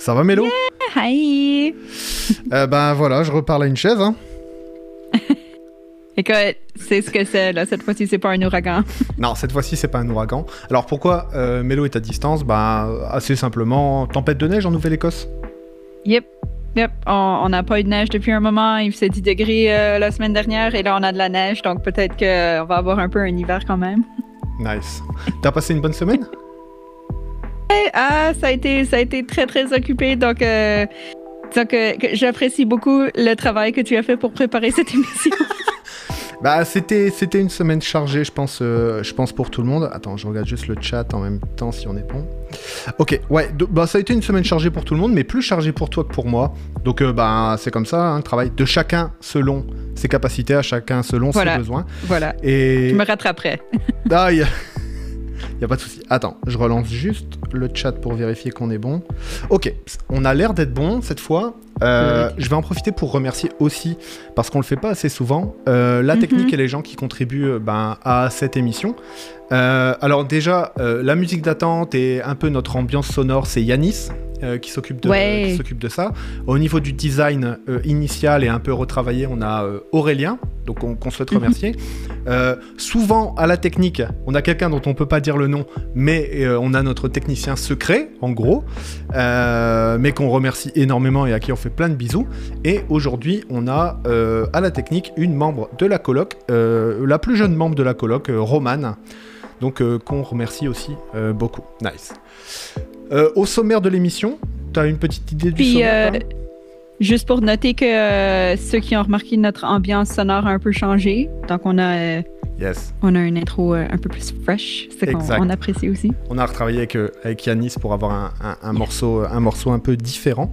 Ça va, Mélo Hi! Euh, ben voilà, je reparle à une chaise. Hein. Écoute, c'est ce que c'est, là. Cette fois-ci, c'est pas un ouragan. Non, cette fois-ci, c'est pas un ouragan. Alors pourquoi euh, Mélo est à distance? Ben assez simplement, tempête de neige en Nouvelle-Écosse. Yep. Yep. On n'a pas eu de neige depuis un moment. Il faisait 10 degrés euh, la semaine dernière et là, on a de la neige. Donc peut-être qu'on va avoir un peu un hiver quand même. Nice. T'as passé une bonne semaine? Ah, ça a été, ça a été très, très occupé. Donc, euh, que, que j'apprécie beaucoup le travail que tu as fait pour préparer cette émission. Bah c'était c'était une semaine chargée, je pense euh, je pense pour tout le monde. Attends, je regarde juste le chat en même temps si on est bon. Ok, ouais, bah ça a été une semaine chargée pour tout le monde, mais plus chargée pour toi que pour moi. Donc euh, bah c'est comme ça, hein, le travail de chacun selon ses capacités, à chacun selon Voilà. ses besoins. voilà. Et Je me rattraperai. Ah, a... y a pas de souci. Attends, je relance juste le chat pour vérifier qu'on est bon. Ok, on a l'air d'être bon cette fois. Euh, Oui. Je vais en profiter pour remercier aussi, parce qu'on le fait pas assez souvent, euh, la Mhm. technique et les gens qui contribuent euh, ben, à cette émission. Euh, alors déjà, euh, la musique d'attente et un peu notre ambiance sonore, c'est Yanis. euh, qui s'occupe de, Ouais. ça. Au niveau du design initial et un peu retravaillé, on a Aurélien, donc on, qu'on souhaite Mhm. remercier. Souvent à la technique, on a quelqu'un dont on peut pas dire le nom, mais on a notre technicien secret, en gros, mais qu'on remercie énormément et à qui on fait plein de bisous. Et aujourd'hui, on a à la technique une membre de la coloc, la plus jeune membre de la coloc, Romane, donc euh, qu'on remercie aussi euh, beaucoup. Nice. Euh, au sommaire de l'émission, t'as une petite idée du Puis, sommaire euh, toi juste pour noter que ceux qui ont remarqué notre ambiance sonore a un peu changé. Donc, on a, Yes. on a une intro euh, un peu plus fresh. C'est qu'on apprécie aussi. On a retravaillé avec, euh, avec Yanis pour avoir un, un- un morceau, un morceau un peu différent.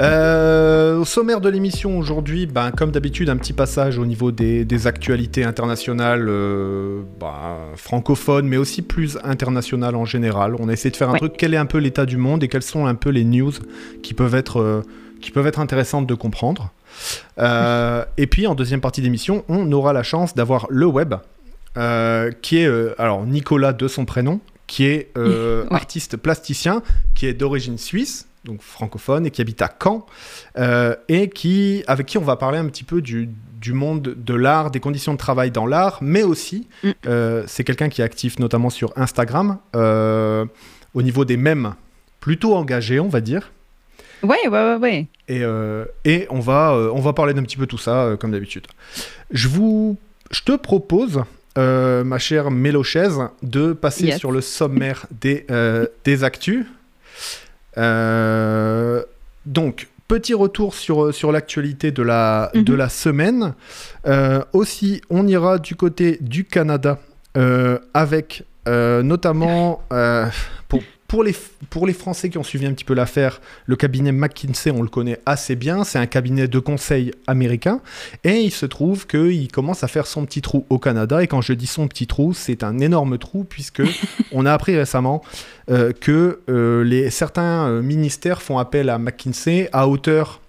Euh, au sommaire de l'émission aujourd'hui, ben, comme d'habitude, un petit passage au niveau des, des actualités internationales euh, ben, francophones, mais aussi plus internationales en général. On a essayé de faire un Ouais. truc, quel est un peu l'état du monde et quelles sont un peu les news qui peuvent être, euh, qui peuvent être intéressantes de comprendre. Euh, et puis en deuxième partie d'émission, on aura la chance d'avoir le web, euh, qui est euh, alors Nicolas de son prénom, qui est Ouais. artiste plasticien, qui est d'origine suisse, donc francophone, et qui habite à Caen, et qui, avec qui on va parler un petit peu du, du monde de l'art, des conditions de travail dans l'art, mais aussi, Mm. c'est quelqu'un qui est actif notamment sur Instagram, au niveau des mèmes, plutôt engagé, on va dire. Ouais, ouais, ouais, ouais. Et, euh, et on, va, euh, on va parler d'un petit peu tout ça, euh, comme d'habitude. Je vous, je te propose, ma chère Mélochaise, de passer Yes. sur le sommaire des, des actus. Donc, petit retour sur, sur l'actualité de, la Mhm. de la semaine. Aussi, on ira du côté du Canada avec notamment, pour, pour, les, pour les Français qui ont suivi un petit peu l'affaire, le cabinet McKinsey, on le connaît assez bien, c'est un cabinet de conseil américain, et il se trouve qu'il commence à faire son petit trou au Canada, et quand je dis son petit trou, c'est un énorme trou, puisque on a appris récemment euh, que euh, les, certains euh, ministères font appel à McKinsey à hauteur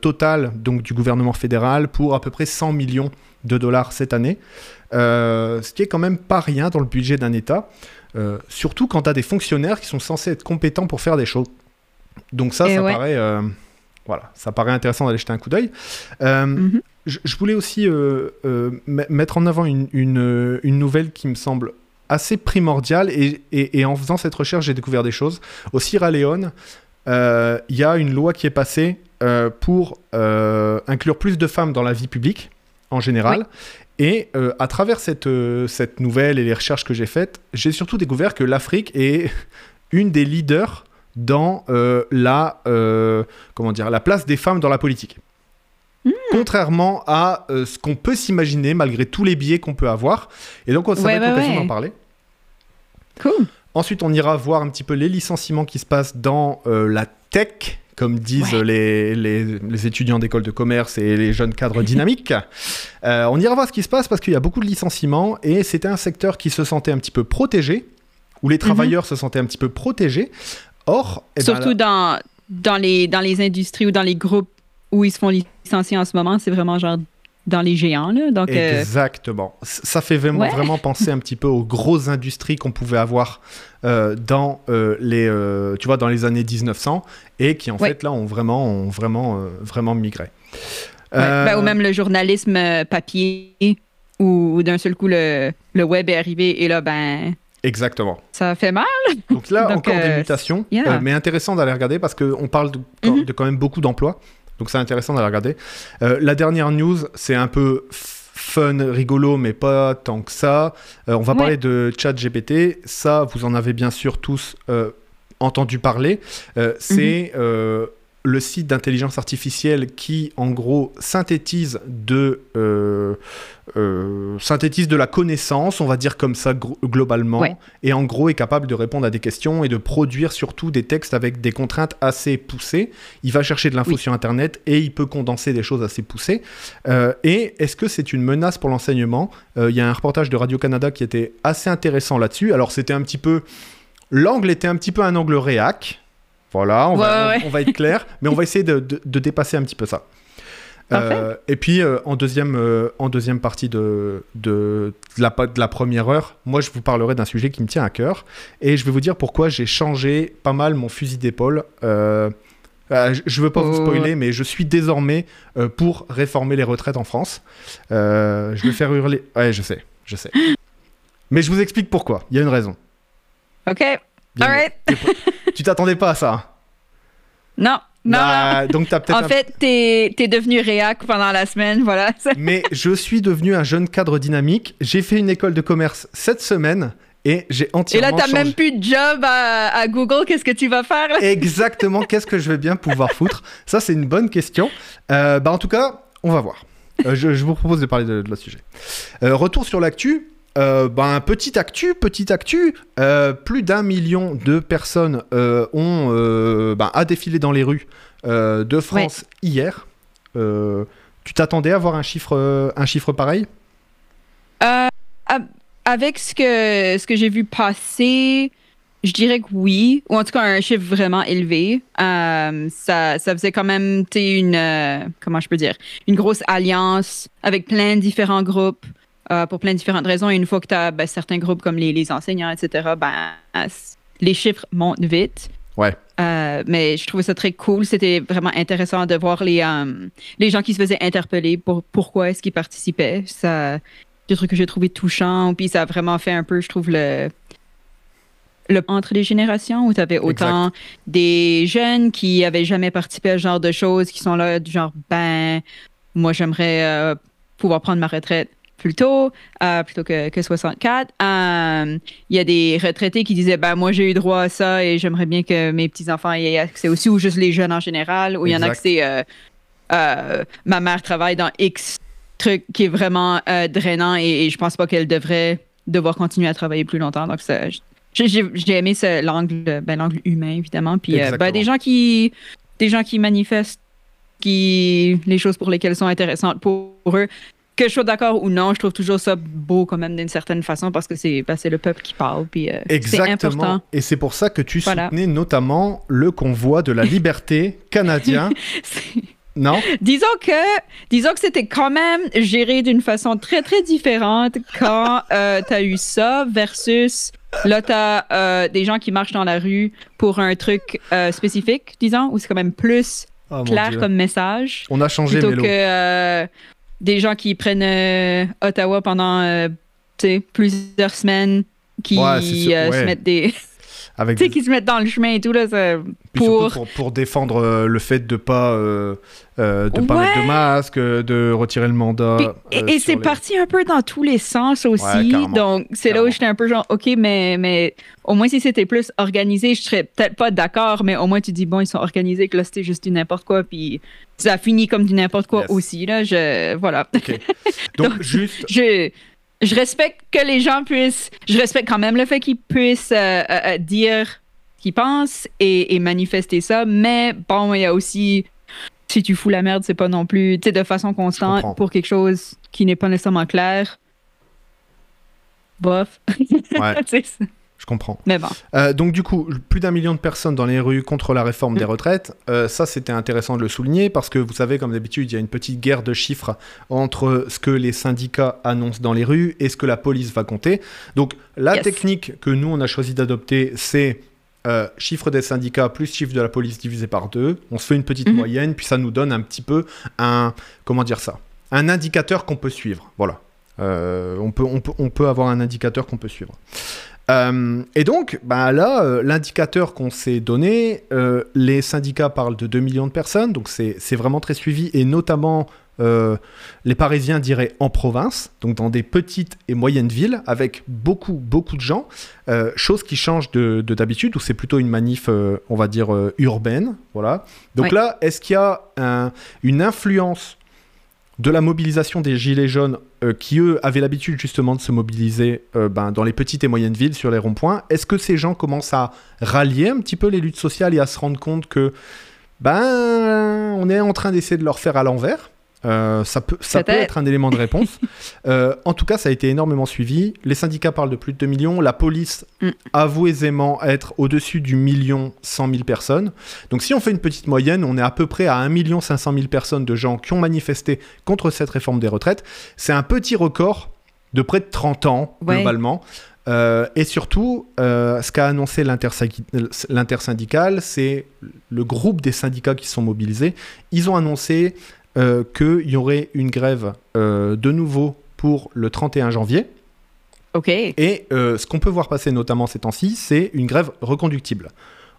totale donc, du gouvernement fédéral pour à peu près 100 millions de dollars cette année, ce qui est quand même pas rien dans le budget d'un État. Euh, surtout quand tu as des fonctionnaires qui sont censés être compétents pour faire des choses. Donc ça, Et ça ouais. paraît, euh, voilà, ça paraît intéressant d'aller jeter un coup d'œil. Euh, Mhm. je, je voulais aussi me- mettre en avant une, une, une nouvelle qui me semble assez primordiale et, et- et en faisant cette recherche, j'ai découvert des choses. Au Sierra Leone, euh, il y a une loi qui est passée euh, pour euh, inclure plus de femmes dans la vie publique en général. Et euh, à travers cette, euh, cette nouvelle et les recherches que j'ai faites, j'ai surtout découvert que l'Afrique est une des leaders dans euh, la, comment dire, la place des femmes dans la politique. Contrairement à ce qu'on peut s'imaginer malgré tous les biais qu'on peut avoir. Et donc, Ouais, être ouais, l'occasion ouais. d'en parler. Cool. Ensuite, on ira voir un petit peu les licenciements qui se passent dans la tech, comme disent Ouais. les, les- les étudiants d'école de commerce et les jeunes cadres dynamiques. Euh, on ira voir ce qui se passe parce qu'il y a beaucoup de licenciements et c'était un secteur qui se sentait un petit peu protégé, où les travailleurs se sentaient un petit peu protégés. Or, eh ben, Surtout là- dans, dans, les, dans les industries ou dans les groupes où ils se font licencier en ce moment, c'est vraiment genre dans les géants. Là. Donc, euh, Exactement. Ça fait vraiment, Ouais. vraiment penser un petit peu aux grosses industries qu'on pouvait avoir euh, dans, euh, les, tu vois, dans les années 1900 et qui en Ouais. fait là ont vraiment, ont vraiment, vraiment migré. ouais. Ben, ou même le journalisme papier, où, où d'un seul coup le, le web est arrivé et là, ben, Exactement. ça fait mal. Donc là, Donc, encore des mutations, yeah. euh, mais intéressant d'aller regarder parce qu'on parle de, Mhm. de quand même beaucoup d'emplois. Donc c'est intéressant d'aller regarder. Euh, la dernière news, c'est un peu fun, rigolo, mais pas tant que ça. Euh, on va Ouais. parler de ChatGPT. Ça, vous en avez bien sûr tous euh, entendu parler. C'est Mhm. Le site d'intelligence artificielle qui, en gros, synthétise de, euh, euh, synthétise de la connaissance, on va dire comme ça globalement, Ouais. et en gros est capable de répondre à des questions et de produire surtout des textes avec des contraintes assez poussées. Il va chercher de l'info Oui. sur Internet et il peut condenser des choses assez poussées. Euh, et est-ce que c'est une menace pour l'enseignement? Il y a un reportage de Radio-Canada qui était assez intéressant là-dessus. Alors c'était un petit peu... L'angle était un petit peu un angle réac. Voilà, on, va, Ouais, on- ouais. on va être clair, mais on va essayer de, de- de dépasser un petit peu ça. Euh, et puis euh, en, deuxième, euh, en deuxième partie de, de, de la, de la première heure, moi je vous parlerai d'un sujet qui me tient à cœur et je vais vous dire pourquoi j'ai changé pas mal mon fusil d'épaule. Je- je veux pas vous Oh. spoiler, mais je suis désormais pour réformer les retraites en France. Je vais faire hurler. Ouais, je sais, je sais. Mais je vous explique pourquoi. Il y a une raison. OK. Bien, All right. Tu t'attendais pas à ça Non, non. Bah, Donc t'as peut-être en un fait, t'es es devenu réac pendant la semaine, voilà. Mais je suis devenu un jeune cadre dynamique. J'ai fait une école de commerce cette semaine et j'ai Et entièrement là, t'as même plus de job à, à Google. Qu'est-ce que tu vas faire? là? Exactement, qu'est-ce que je vais bien pouvoir foutre? Ça, c'est une bonne question. Euh, bah, en tout cas, on va voir. Euh, je, je vous propose de parler de, de la sujet. Euh, retour sur l'actu. Euh, ben, petit actu, petit actu. Euh, plus d'un million de personnes euh, ont euh, ben, a défilé dans les rues de France hier. Tu t'attendais à voir un chiffre, un chiffre pareil? Avec ce que, ce que j'ai vu passer, je dirais que oui, ou en tout cas un chiffre vraiment élevé. Euh, ça, ça faisait quand même, une, euh, comment je peux dire, une grosse alliance avec plein de différents groupes euh, pour plein de différentes raisons. Et une fois que tu as certains groupes comme les, les enseignants, etc., ben, les chiffres montent vite. Ouais. Euh, mais je trouvais ça très cool. C'était vraiment intéressant de voir les, euh, les gens qui se faisaient interpeller pour pourquoi est-ce qu'ils participaient. Ça, des trucs que j'ai trouvé touchants. Puis ça a vraiment fait un peu, je trouve, le, le entre les générations où tu avais autant des jeunes qui avaient jamais participé à ce genre de choses, qui sont là du genre, ben, moi j'aimerais euh, pouvoir prendre ma retraite plus tôt, euh, plutôt que, que 64. Euh, Il y a des retraités qui disaient, ben moi j'ai eu droit à ça et j'aimerais bien que mes petits-enfants y aient accès aussi, ou juste les jeunes en général, où il y en a que Exact. c'est, euh, ma mère travaille dans X truc qui est vraiment drainant et, et je pense pas qu'elle devrait devoir continuer à travailler plus longtemps. Donc ça, j'ai aimé ce- l'angle, ben, l'angle humain évidemment. Puis ben, des gens qui, des gens qui manifestent, qui les choses pour lesquelles sont intéressantes pour eux. Que je sois d'accord ou non, je trouve toujours ça beau quand même d'une certaine façon parce que c'est ben, le peuple qui parle. Puis euh, Exactement. important. Et c'est pour ça que tu Voilà. soutenais notamment le convoi de la liberté canadien. Non? Disons que, disons que c'était quand même géré d'une façon très très différente quand euh, t'as eu ça versus là t'as euh, des gens qui marchent dans la rue pour un truc euh, spécifique, disons, où c'est quand même plus Oh, clair comme message On a changé plutôt Mélo. que des gens qui prennent euh, Ottawa pendant euh, plusieurs semaines, qui Ouais, c'est sûr, euh, ouais. se mettent des, Avec qui se mettent dans le chemin et tout là, ça- pour pour, pour défendre le fait de pas de pas Ouais. mettre de masque, de retirer le mandat. Puis- et c'est les- parti un peu dans tous les sens aussi. Donc, c'est là où j'étais un peu genre, OK, mais, mais au moins si c'était plus organisé, je serais peut-être pas d'accord, mais au moins tu dis, bon, ils sont organisés, que là c'était juste du n'importe quoi, puis ça finit comme du n'importe quoi Yes. aussi. Là, je, voilà. Donc, Donc, juste Je, je respecte que les gens puissent. Je respecte quand même le fait qu'ils puissent euh, euh, euh, dire ce qu'ils pensent et, et manifester ça, mais bon, il y a aussi. Si tu fous la merde, c'est pas non plus, tu sais, de façon constante pour quelque chose qui n'est pas nécessairement clair. Bof. Ouais. Je comprends. Mais bon. Euh, donc du coup, plus d'un million de personnes dans les rues contre la réforme des Mm. retraites. Euh, ça, c'était intéressant de le souligner parce que vous savez, comme d'habitude, il y a une petite guerre de chiffres entre ce que les syndicats annoncent dans les rues et ce que la police va compter. Donc la Yes. technique que nous, on a choisi d'adopter, c'est euh, chiffre des syndicats plus chiffre de la police divisé par deux. On se fait une petite Mhm. moyenne, puis ça nous donne un petit peu un... Comment dire ça Un indicateur qu'on peut suivre. Voilà. On, peut, on, peut, on peut avoir un indicateur qu'on peut suivre. Euh, et donc, bah là, euh, l'indicateur qu'on s'est donné, euh, les syndicats parlent de 2 millions de personnes, donc c'est vraiment très suivi, et notamment, les Parisiens diraient en province, donc dans des petites et moyennes villes, avec beaucoup, beaucoup de gens, chose qui change de de d'habitude, où c'est plutôt une manif, on va dire, urbaine, voilà. Donc Ouais. là, est-ce qu'il y a un- une influence de la mobilisation des Gilets jaunes euh, qui, eux, avaient l'habitude justement de se mobiliser euh, ben, dans les petites et moyennes villes, sur les ronds-points. Est-ce que ces gens commencent à rallier un petit peu les luttes sociales et à se rendre compte que ben, on est en train d'essayer de leur faire à l'envers? Euh, ça peut, ça peut Peut-être. être un élément de réponse. Euh, en tout cas, ça a été énormément suivi. Les syndicats parlent de plus de 2 millions. La police Mm. avoue aisément être au-dessus du million 100 000 personnes. Donc si on fait une petite moyenne, on est à peu près à 1 million 500 000 personnes de gens qui ont manifesté contre cette réforme des retraites. C'est un petit record de près de 30 ans, Ouais. globalement. Euh, et surtout, euh, ce qu'a annoncé l'intersyndic- l'intersyndicale, c'est le groupe des syndicats qui sont mobilisés. Ils ont annoncé euh, qu'il y aurait une grève euh, de nouveau pour le 31 janvier. OK. Et euh, ce qu'on peut voir passer notamment ces temps-ci, c'est une grève reconductible.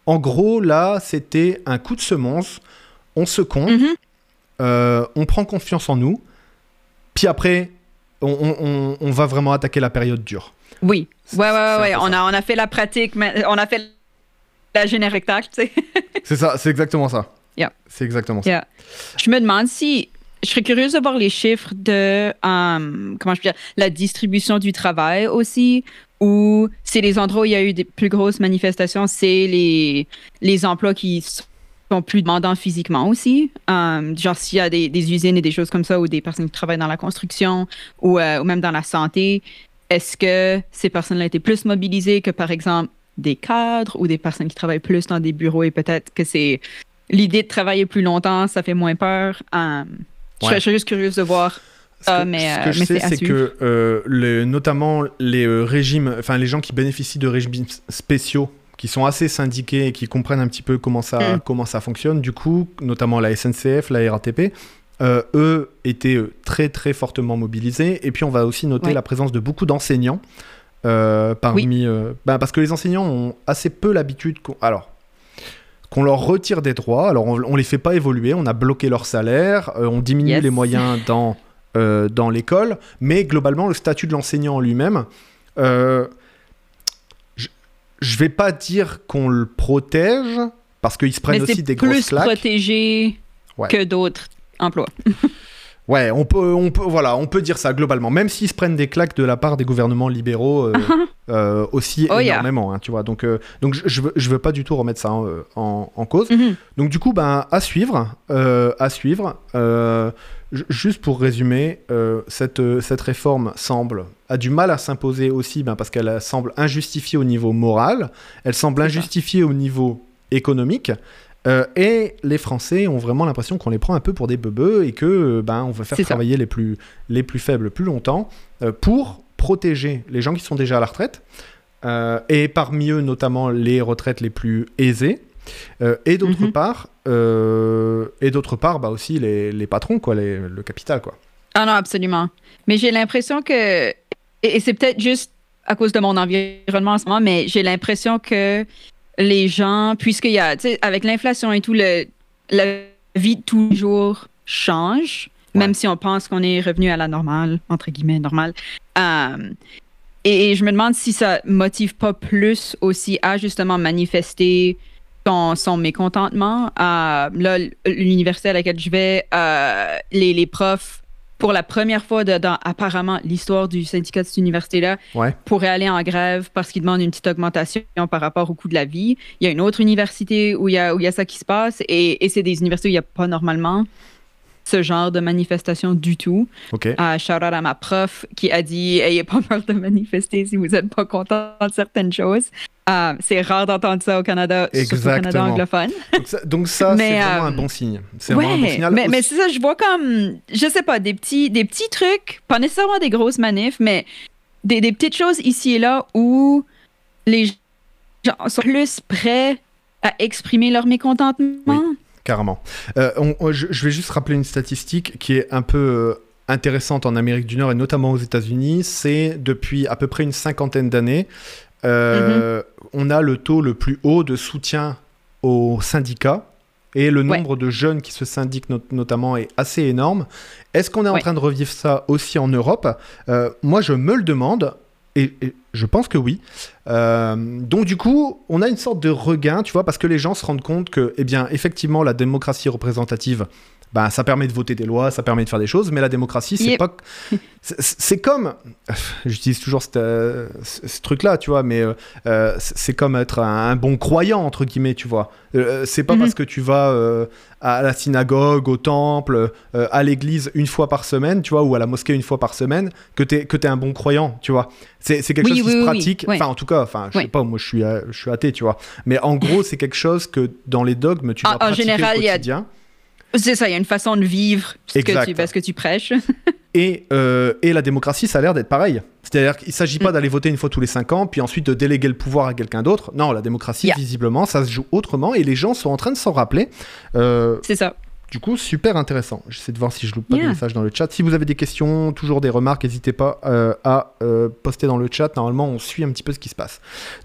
En gros, là, c'était un coup de semonce. On se compte, Mhm. on prend confiance en nous, puis après, on, on- on- on va vraiment attaquer la période dure. Oui. Ouais, ouais, ouais. On a, on a fait la pratique, mais on a fait la tu sais. C'est ça, c'est exactement ça. Yeah. C'est exactement ça. Yeah. Je me demande si. Je serais curieuse de voir les chiffres de. euh, comment je peux dire La distribution du travail aussi. Ou c'est les endroits où il y a eu des plus grosses manifestations, c'est les, les emplois qui sont plus demandants physiquement aussi. Euh, genre, s'il y a des, des usines et des choses comme ça, ou des personnes qui travaillent dans la construction, ou, euh, ou même dans la santé, est-ce que ces personnes-là étaient plus mobilisées que, par exemple, des cadres ou des personnes qui travaillent plus dans des bureaux et peut-être que c'est l'idée de travailler plus longtemps, ça fait moins peur. Euh, je, Ouais. je serais juste curieuse de voir. Ce que, Ah, mais, ce euh, que je mais sais, c'est que euh, notamment les euh, régimes, enfin les gens qui bénéficient de régimes spéciaux, qui sont assez syndiqués et qui comprennent un petit peu comment ça, Mm. comment ça fonctionne, du coup, notamment la SNCF, la RATP, euh, eux étaient euh, très très fortement mobilisés. Et puis on va aussi noter Ouais. la présence de beaucoup d'enseignants. euh, parmi, euh, ben, parce que les enseignants ont assez peu l'habitude qu'on, alors qu'on leur retire des droits. Alors on, on les fait pas évoluer, on a bloqué leur salaire, euh, on diminue Yes. les moyens dans euh, dans l'école, mais globalement le statut de l'enseignant en lui-même, euh, je, je vais pas dire qu'on le protège parce qu'ils se prennent mais aussi des grosses plus claques. protégé Ouais. que d'autres emplois. Ouais, on peut, on peut, voilà, on peut dire ça globalement, même s'ils se prennent des claques de la part des gouvernements libéraux euh, euh, aussi Oh, yeah. énormément, hein, tu vois. Donc, euh, donc je, veux, je veux pas du tout remettre ça en, en- en cause. Mhm. Donc du coup, ben, à suivre, à suivre. Ju- juste pour résumer, cette, cette réforme semble a du mal à s'imposer aussi, ben, parce qu'elle semble injustifiée au niveau moral, elle semble injustifiée au niveau économique. Euh, et les Français ont vraiment l'impression qu'on les prend un peu pour des bebeux et que euh, ben on veut faire ça. travailler les plus les plus faibles plus longtemps euh, pour protéger les gens qui sont déjà à la retraite euh, et parmi eux notamment les retraites les plus aisées et d'autre Mhm. part, et d'autre part, bah aussi les, les patrons, quoi, les- le capital, quoi. Ah non, absolument. Mais j'ai l'impression que, et, et c'est peut-être juste à cause de mon environnement en ce moment, mais j'ai l'impression que les gens, puisqu'il y a, tu sais, avec l'inflation et tout, le, la vie de tous les jours change, Ouais. même si on pense qu'on est revenu à la normale, entre guillemets, normale. Euh, et, et je me demande si ça motive pas plus aussi à justement manifester son, son mécontentement. Là, l'université à laquelle je vais, euh, les, les profs, pour la première fois de- dans apparemment l'histoire du syndicat de cette université-là, Ouais. pourraient aller en grève parce qu'ils demandent une petite augmentation par rapport au coût de la vie. Il y a une autre université où il y a, où il y a ça qui se passe et, et c'est des universités où il n'y a pas normalement ce genre de manifestation du tout. Ok. Uh, shout out à ma prof qui a dit Ayez pas peur de manifester si vous n'êtes pas content de certaines choses. Uh, c'est rare d'entendre ça au Canada, surtout au Canada Exactement. anglophone. Donc ça, donc ça, Mais, c'est vraiment euh, un bon signe. C'est vraiment un Ouais, signal. mais, Aussi- mais c'est ça, je vois comme, je sais pas, des petits, des petits trucs, pas nécessairement des grosses manifs, mais des, des petites choses ici et là où les gens sont plus prêts à exprimer leur mécontentement. Carrément. Euh, on- on- je, je vais juste rappeler une statistique qui est un peu euh, intéressante en Amérique du Nord et notamment aux États-Unis. C'est depuis à peu près une cinquantaine d'années, euh, on a le taux le plus haut de soutien aux syndicats. Et le Ouais. nombre de jeunes qui se syndiquent not- notamment est assez énorme. Est-ce qu'on est en Ouais. train de revivre ça aussi en Europe? Euh, Moi, je me le demande. Et, et je pense que oui. Euh, donc du coup, on a une sorte de regain, tu vois, parce que les gens se rendent compte que, eh bien, effectivement, la démocratie représentative, ben, ça permet de voter des lois, ça permet de faire des choses, mais la démocratie, c'est Yep. pas, c'est- comme, j'utilise toujours cette, euh, ce, truc-là, tu vois, mais euh, euh, c'est comme être un, un bon croyant entre guillemets, tu vois. Euh, c'est pas Mhm. parce que tu vas euh, à la synagogue, au temple, euh, à l'église une fois par semaine, tu vois, ou à la mosquée une fois par semaine, que t'es que t'es un bon croyant, tu vois. C'est quelque Oui, chose oui, qui se oui, pratique. oui. Enfin, en tout cas, enfin, je sais pas, moi je suis euh, je suis athée, tu vois. Mais en gros, c'est quelque chose que dans les dogmes, tu En- dois en pratiquer général, au il y a- quotidien. C'est ça, il y a une façon de vivre ce que Exact. tu, que tu prêches. Et, euh, et la démocratie, ça a l'air d'être pareil. C'est-à-dire qu'il ne s'agit pas Mm. d'aller voter une fois tous les cinq ans, puis ensuite de déléguer le pouvoir à quelqu'un d'autre. Non, la démocratie, Yeah. visiblement, ça se joue autrement, et les gens sont en train de s'en rappeler. Euh, C'est ça. Du coup, super intéressant. J'essaie de voir si je loupe pas Yeah. des messages dans le chat. Si vous avez des questions, toujours des remarques, n'hésitez pas euh, à euh, poster dans le chat. Normalement, on suit un petit peu ce qui se passe.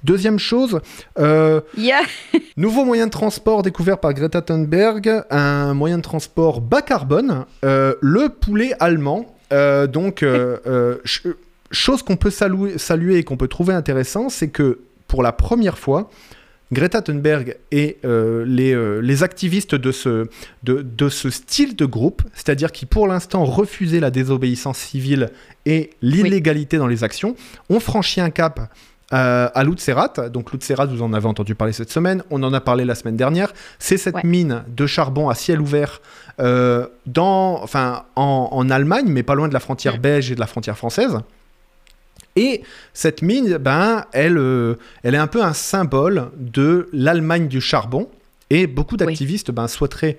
Deuxième chose, euh, Yeah. Nouveau moyen de transport découvert par Greta Thunberg, un moyen de transport bas carbone, le poulet allemand. Donc, ch- chose qu'on peut saluer, saluer et qu'on peut trouver intéressant, c'est que pour la première fois, Greta Thunberg et euh, les, euh, les activistes de ce, de, de ce style de groupe, c'est-à-dire qui pour l'instant refusaient la désobéissance civile et l'illégalité dans les actions, ont franchi un cap euh, à Lutzerat. Donc Lutzerat, vous en avez entendu parler cette semaine, on en a parlé la semaine dernière. C'est cette Ouais. mine de charbon à ciel ouvert dans, enfin, en, en Allemagne, mais pas loin de la frontière belge et de la frontière française. Et cette mine, ben, elle, euh, elle est un peu un symbole de l'Allemagne du charbon. Et beaucoup d'activistes ben, souhaiteraient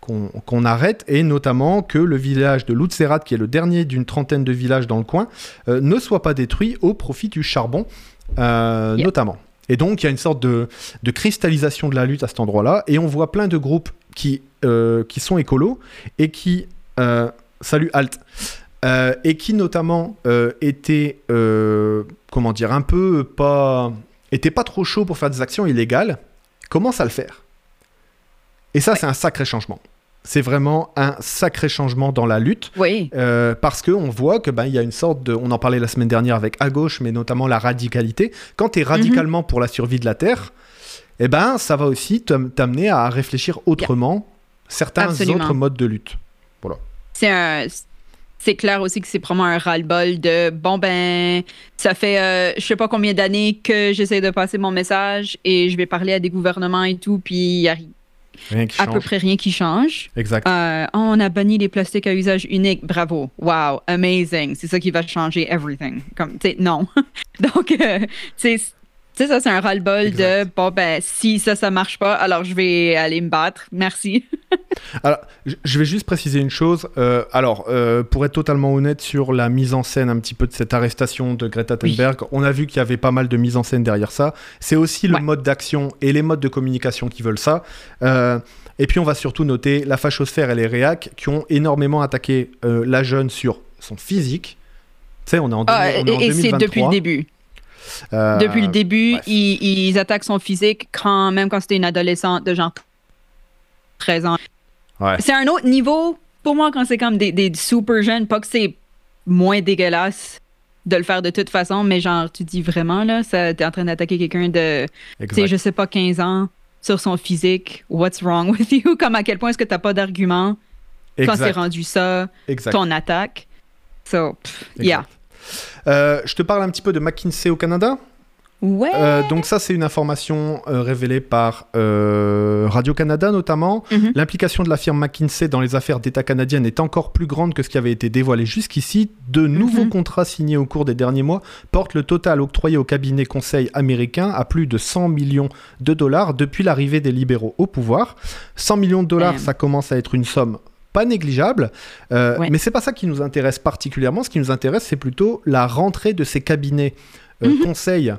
qu'on arrête, et notamment que le village de Lutzerat, qui est le dernier d'une trentaine de villages dans le coin, euh, ne soit pas détruit au profit du charbon, euh, notamment. Et donc, il y a une sorte de, de cristallisation de la lutte à cet endroit-là, et on voit plein de groupes qui, qui sont écolos et qui... salut, Alt euh, et qui notamment euh, étaient, euh, comment dire, un peu pas, étaient pas trop chauds pour faire des actions illégales, commencent à le faire? Et ça, c'est un sacré changement. C'est vraiment un sacré changement dans la lutte. Oui. Euh, parce qu'on voit que ben il y a une sorte de, on en parlait la semaine dernière avec à gauche, mais notamment la radicalité. Quand tu es radicalement pour la survie de la Terre, eh ben ça va aussi t'am- t'amener à réfléchir autrement certains Absolument. autres modes de lutte. C'est un. C'est clair aussi que c'est probablement un ras-le-bol de bon ben ça fait euh, je sais pas combien d'années que j'essaie de passer mon message et je vais parler à des gouvernements et tout puis il y a ri- Rien qui à change. peu près rien qui change. Exact. Euh, oh, on a banni les plastiques à usage unique. Bravo. Wow. Amazing. C'est ça qui va changer everything. Comme, non. Donc, euh, tu sais, tu sais, ça, c'est un ras-le-bol de bon, ben, si ça, ça marche pas, alors je vais aller me battre. Merci. Alors, je- vais juste préciser une chose. Euh, alors, euh, pour être totalement honnête sur la mise en scène un petit peu de cette arrestation de Greta Oui. Thunberg, on a vu qu'il y avait pas mal de mise en scène derrière ça. C'est aussi le Ouais. mode d'action et les modes de communication qui veulent ça. Euh, et puis, on va surtout noter la fachosphère et les réacs qui ont énormément attaqué la jeune sur son physique. Tu sais, on est en, Ah, on est en et et c'est 2023. depuis le début. Euh, Depuis le début, ils, ils attaquent son physique quand même quand c'était une adolescente de genre 13 ans. Ouais. C'est un autre niveau pour moi quand c'est comme des, des super jeunes, pas que c'est moins dégueulasse de le faire de toute façon, mais genre tu dis vraiment là, ça t'es en train d'attaquer quelqu'un de tu sais je sais pas 15 ans sur son physique, what's wrong with you? Comme à quel point est-ce que t'as pas d'argument quand c'est rendu ça Exact. ton attaque? So, pff, yeah. Euh, je te parle un petit peu de McKinsey au Canada. Ouais. Euh, donc ça, c'est une information euh, révélée par euh, Radio-Canada notamment. Mhm. L'implication de la firme McKinsey dans les affaires d'État canadiennes est encore plus grande que ce qui avait été dévoilé jusqu'ici. De nouveaux Mhm. contrats signés au cours des derniers mois portent le total octroyé au cabinet conseil américain à plus de 100 millions de dollars depuis l'arrivée des libéraux au pouvoir. 100 millions de dollars, ça commence à être une somme pas négligeable, Euh, Ouais. mais c'est pas ça qui nous intéresse particulièrement. Ce qui nous intéresse, c'est plutôt la rentrée de ces cabinets euh, Mhm. conseils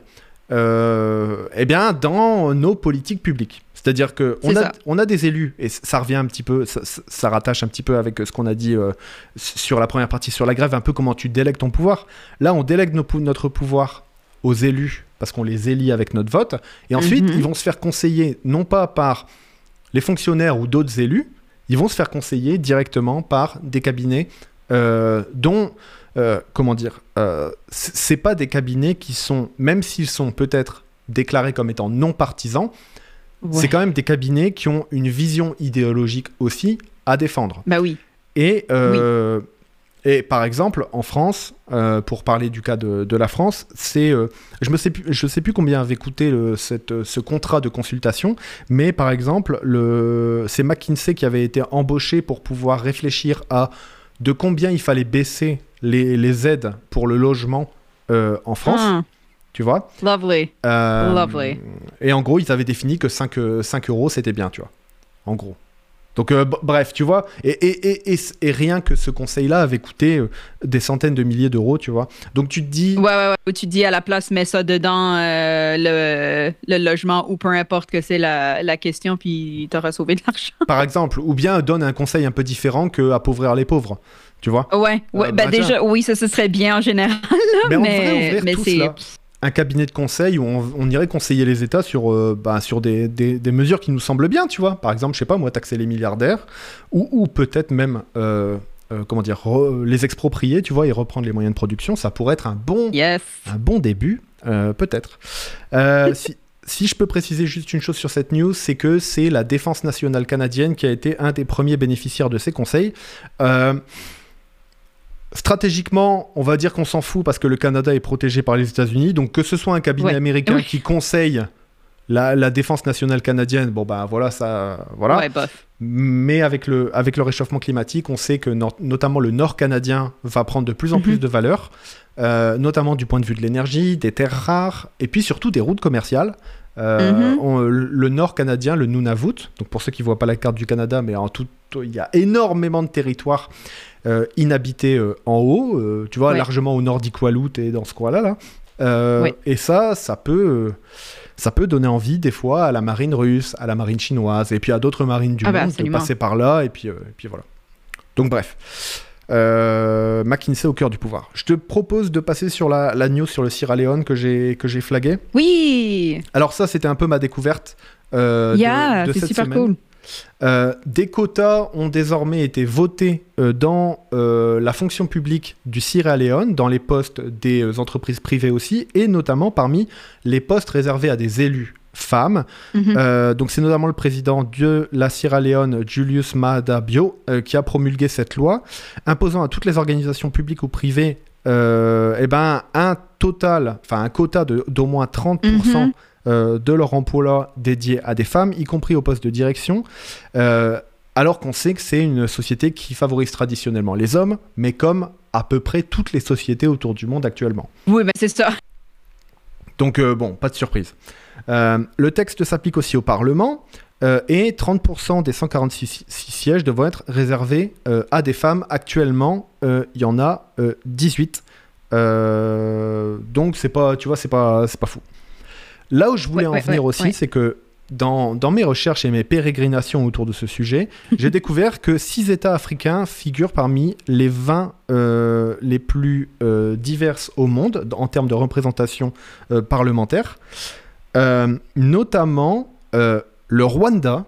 euh, eh bien, dans nos politiques publiques. C'est-à-dire que on C'est a, ça. on a des élus, et ça revient un petit peu, ça, rattache un petit peu avec ce qu'on a dit euh, sur la première partie sur la grève, un peu comment tu délègues ton pouvoir. Là, on délègue nos notre pouvoir aux élus parce qu'on les élit avec notre vote, et ensuite, Mhm. ils vont se faire conseiller non pas par les fonctionnaires ou d'autres élus, ils vont se faire conseiller directement par des cabinets euh, dont, euh, comment dire, euh, c'est pas des cabinets qui sont, même s'ils sont peut-être déclarés comme étant non partisans, Ouais. c'est quand même des cabinets qui ont une vision idéologique aussi à défendre. Bah oui. Et, euh, et par exemple, en France, euh, pour parler du cas de, de la France, c'est, euh, je ne sais, plus- je sais plus combien avait coûté le- cette, ce contrat de consultation, mais par exemple, le, c'est McKinsey qui avait été embauché pour pouvoir réfléchir à de combien il fallait baisser les, les aides pour le logement euh, en France, Ah, tu vois. lovely. Euh, Lovely. Et en gros, ils avaient défini que 5, euh, 5 euros, c'était bien, tu vois. En gros. Donc, euh, bref, tu vois. Et, et, et, et, et rien que ce conseil-là avait coûté euh, des centaines de milliers d'euros, tu vois. Donc, tu te dis. Ouais, ouais, ouais. Tu dis à la place, mets ça dedans, euh, le, le logement ou peu importe que c'est la, la question, puis t'auras sauvé de l'argent. par exemple, ou bien donne un conseil un peu différent que appauvrir les pauvres, tu vois. Ouais, ouais. Euh, bah, bah, déjà, oui, ça, ce serait bien en général. Mais mais ouvrir mais tout c'est. cela. Un cabinet de conseil où on, on irait conseiller les États sur, euh, bah, sur des, des, des mesures qui nous semblent bien, tu vois. Par exemple, je sais pas, moi, taxer les milliardaires, ou, ou peut-être même, euh, euh, comment dire, re- les exproprier, tu vois, et reprendre les moyens de production. Ça pourrait être un bon, Yes. un bon début, peut-être. Si, si je peux préciser juste une chose sur cette news, c'est que c'est la Défense nationale canadienne qui a été un des premiers bénéficiaires de ces conseils. Stratégiquement, on va dire qu'on s'en fout parce que le Canada est protégé par les États-Unis. Donc que ce soit un cabinet Ouais. américain Oui. qui conseille la, la défense nationale canadienne, bon bah voilà, ça, voilà. Ouais. Mais avec le, avec le réchauffement climatique, on sait que notamment le nord canadien va prendre de plus en plus Mhm. de valeur, euh, notamment du point de vue de l'énergie, des terres rares, et puis surtout des routes commerciales. Euh, Mhm. on- le nord canadien, le Nunavut, donc pour ceux qui ne voient pas la carte du Canada, mais en tout, il y a énormément de territoires euh, inhabités euh, en haut, euh, tu vois, Ouais. largement au nord d'Iqaluit et dans ce coin-là. Là. Ouais. Et ça, ça peut, ça peut donner envie des fois à la marine russe, à la marine chinoise, et puis à d'autres marines du Ah bah, monde de passer par là, et puis, et puis voilà. Donc bref. Euh, McKinsey au cœur du pouvoir. Je te propose de passer sur la, la news sur le Sierra Leone que j'ai que j'ai flagué. Oui! Alors ça, c'était un peu ma découverte euh, yeah, de, c'est super semaine. cool. Euh, des quotas ont désormais été votés euh, dans euh, la fonction publique du Sierra Leone, dans les postes des entreprises privées aussi, et notamment parmi les postes réservés à des élus femmes. Mhm. Donc c'est notamment le président de la Sierra Leone, Julius Maada Bio, qui a promulgué cette loi, imposant à toutes les organisations publiques ou privées eh ben, un total, enfin un quota d'au moins 30% Mhm. euh, de leur emploi dédié à des femmes, y compris au poste de direction. euh, alors qu'on sait que c'est une société qui favorise traditionnellement les hommes, mais comme à peu près toutes les sociétés autour du monde actuellement. Oui, ben c'est ça. Donc euh, bon, pas de surprise. Euh, le texte s'applique aussi au Parlement euh, et 30% des 146 si- si sièges devront être réservés euh, à des femmes. Actuellement, euh, il y en a euh, 18. Euh, donc c'est pas, tu vois, c'est pas, c'est pas fou. Là où je voulais Ouais, en ouais, venir ouais, aussi, c'est que dans, dans mes recherches et mes pérégrinations autour de ce sujet, j'ai découvert que six États africains figurent parmi les 20 euh, les plus euh, diverses au monde en termes de représentation euh, parlementaire, notamment le Rwanda,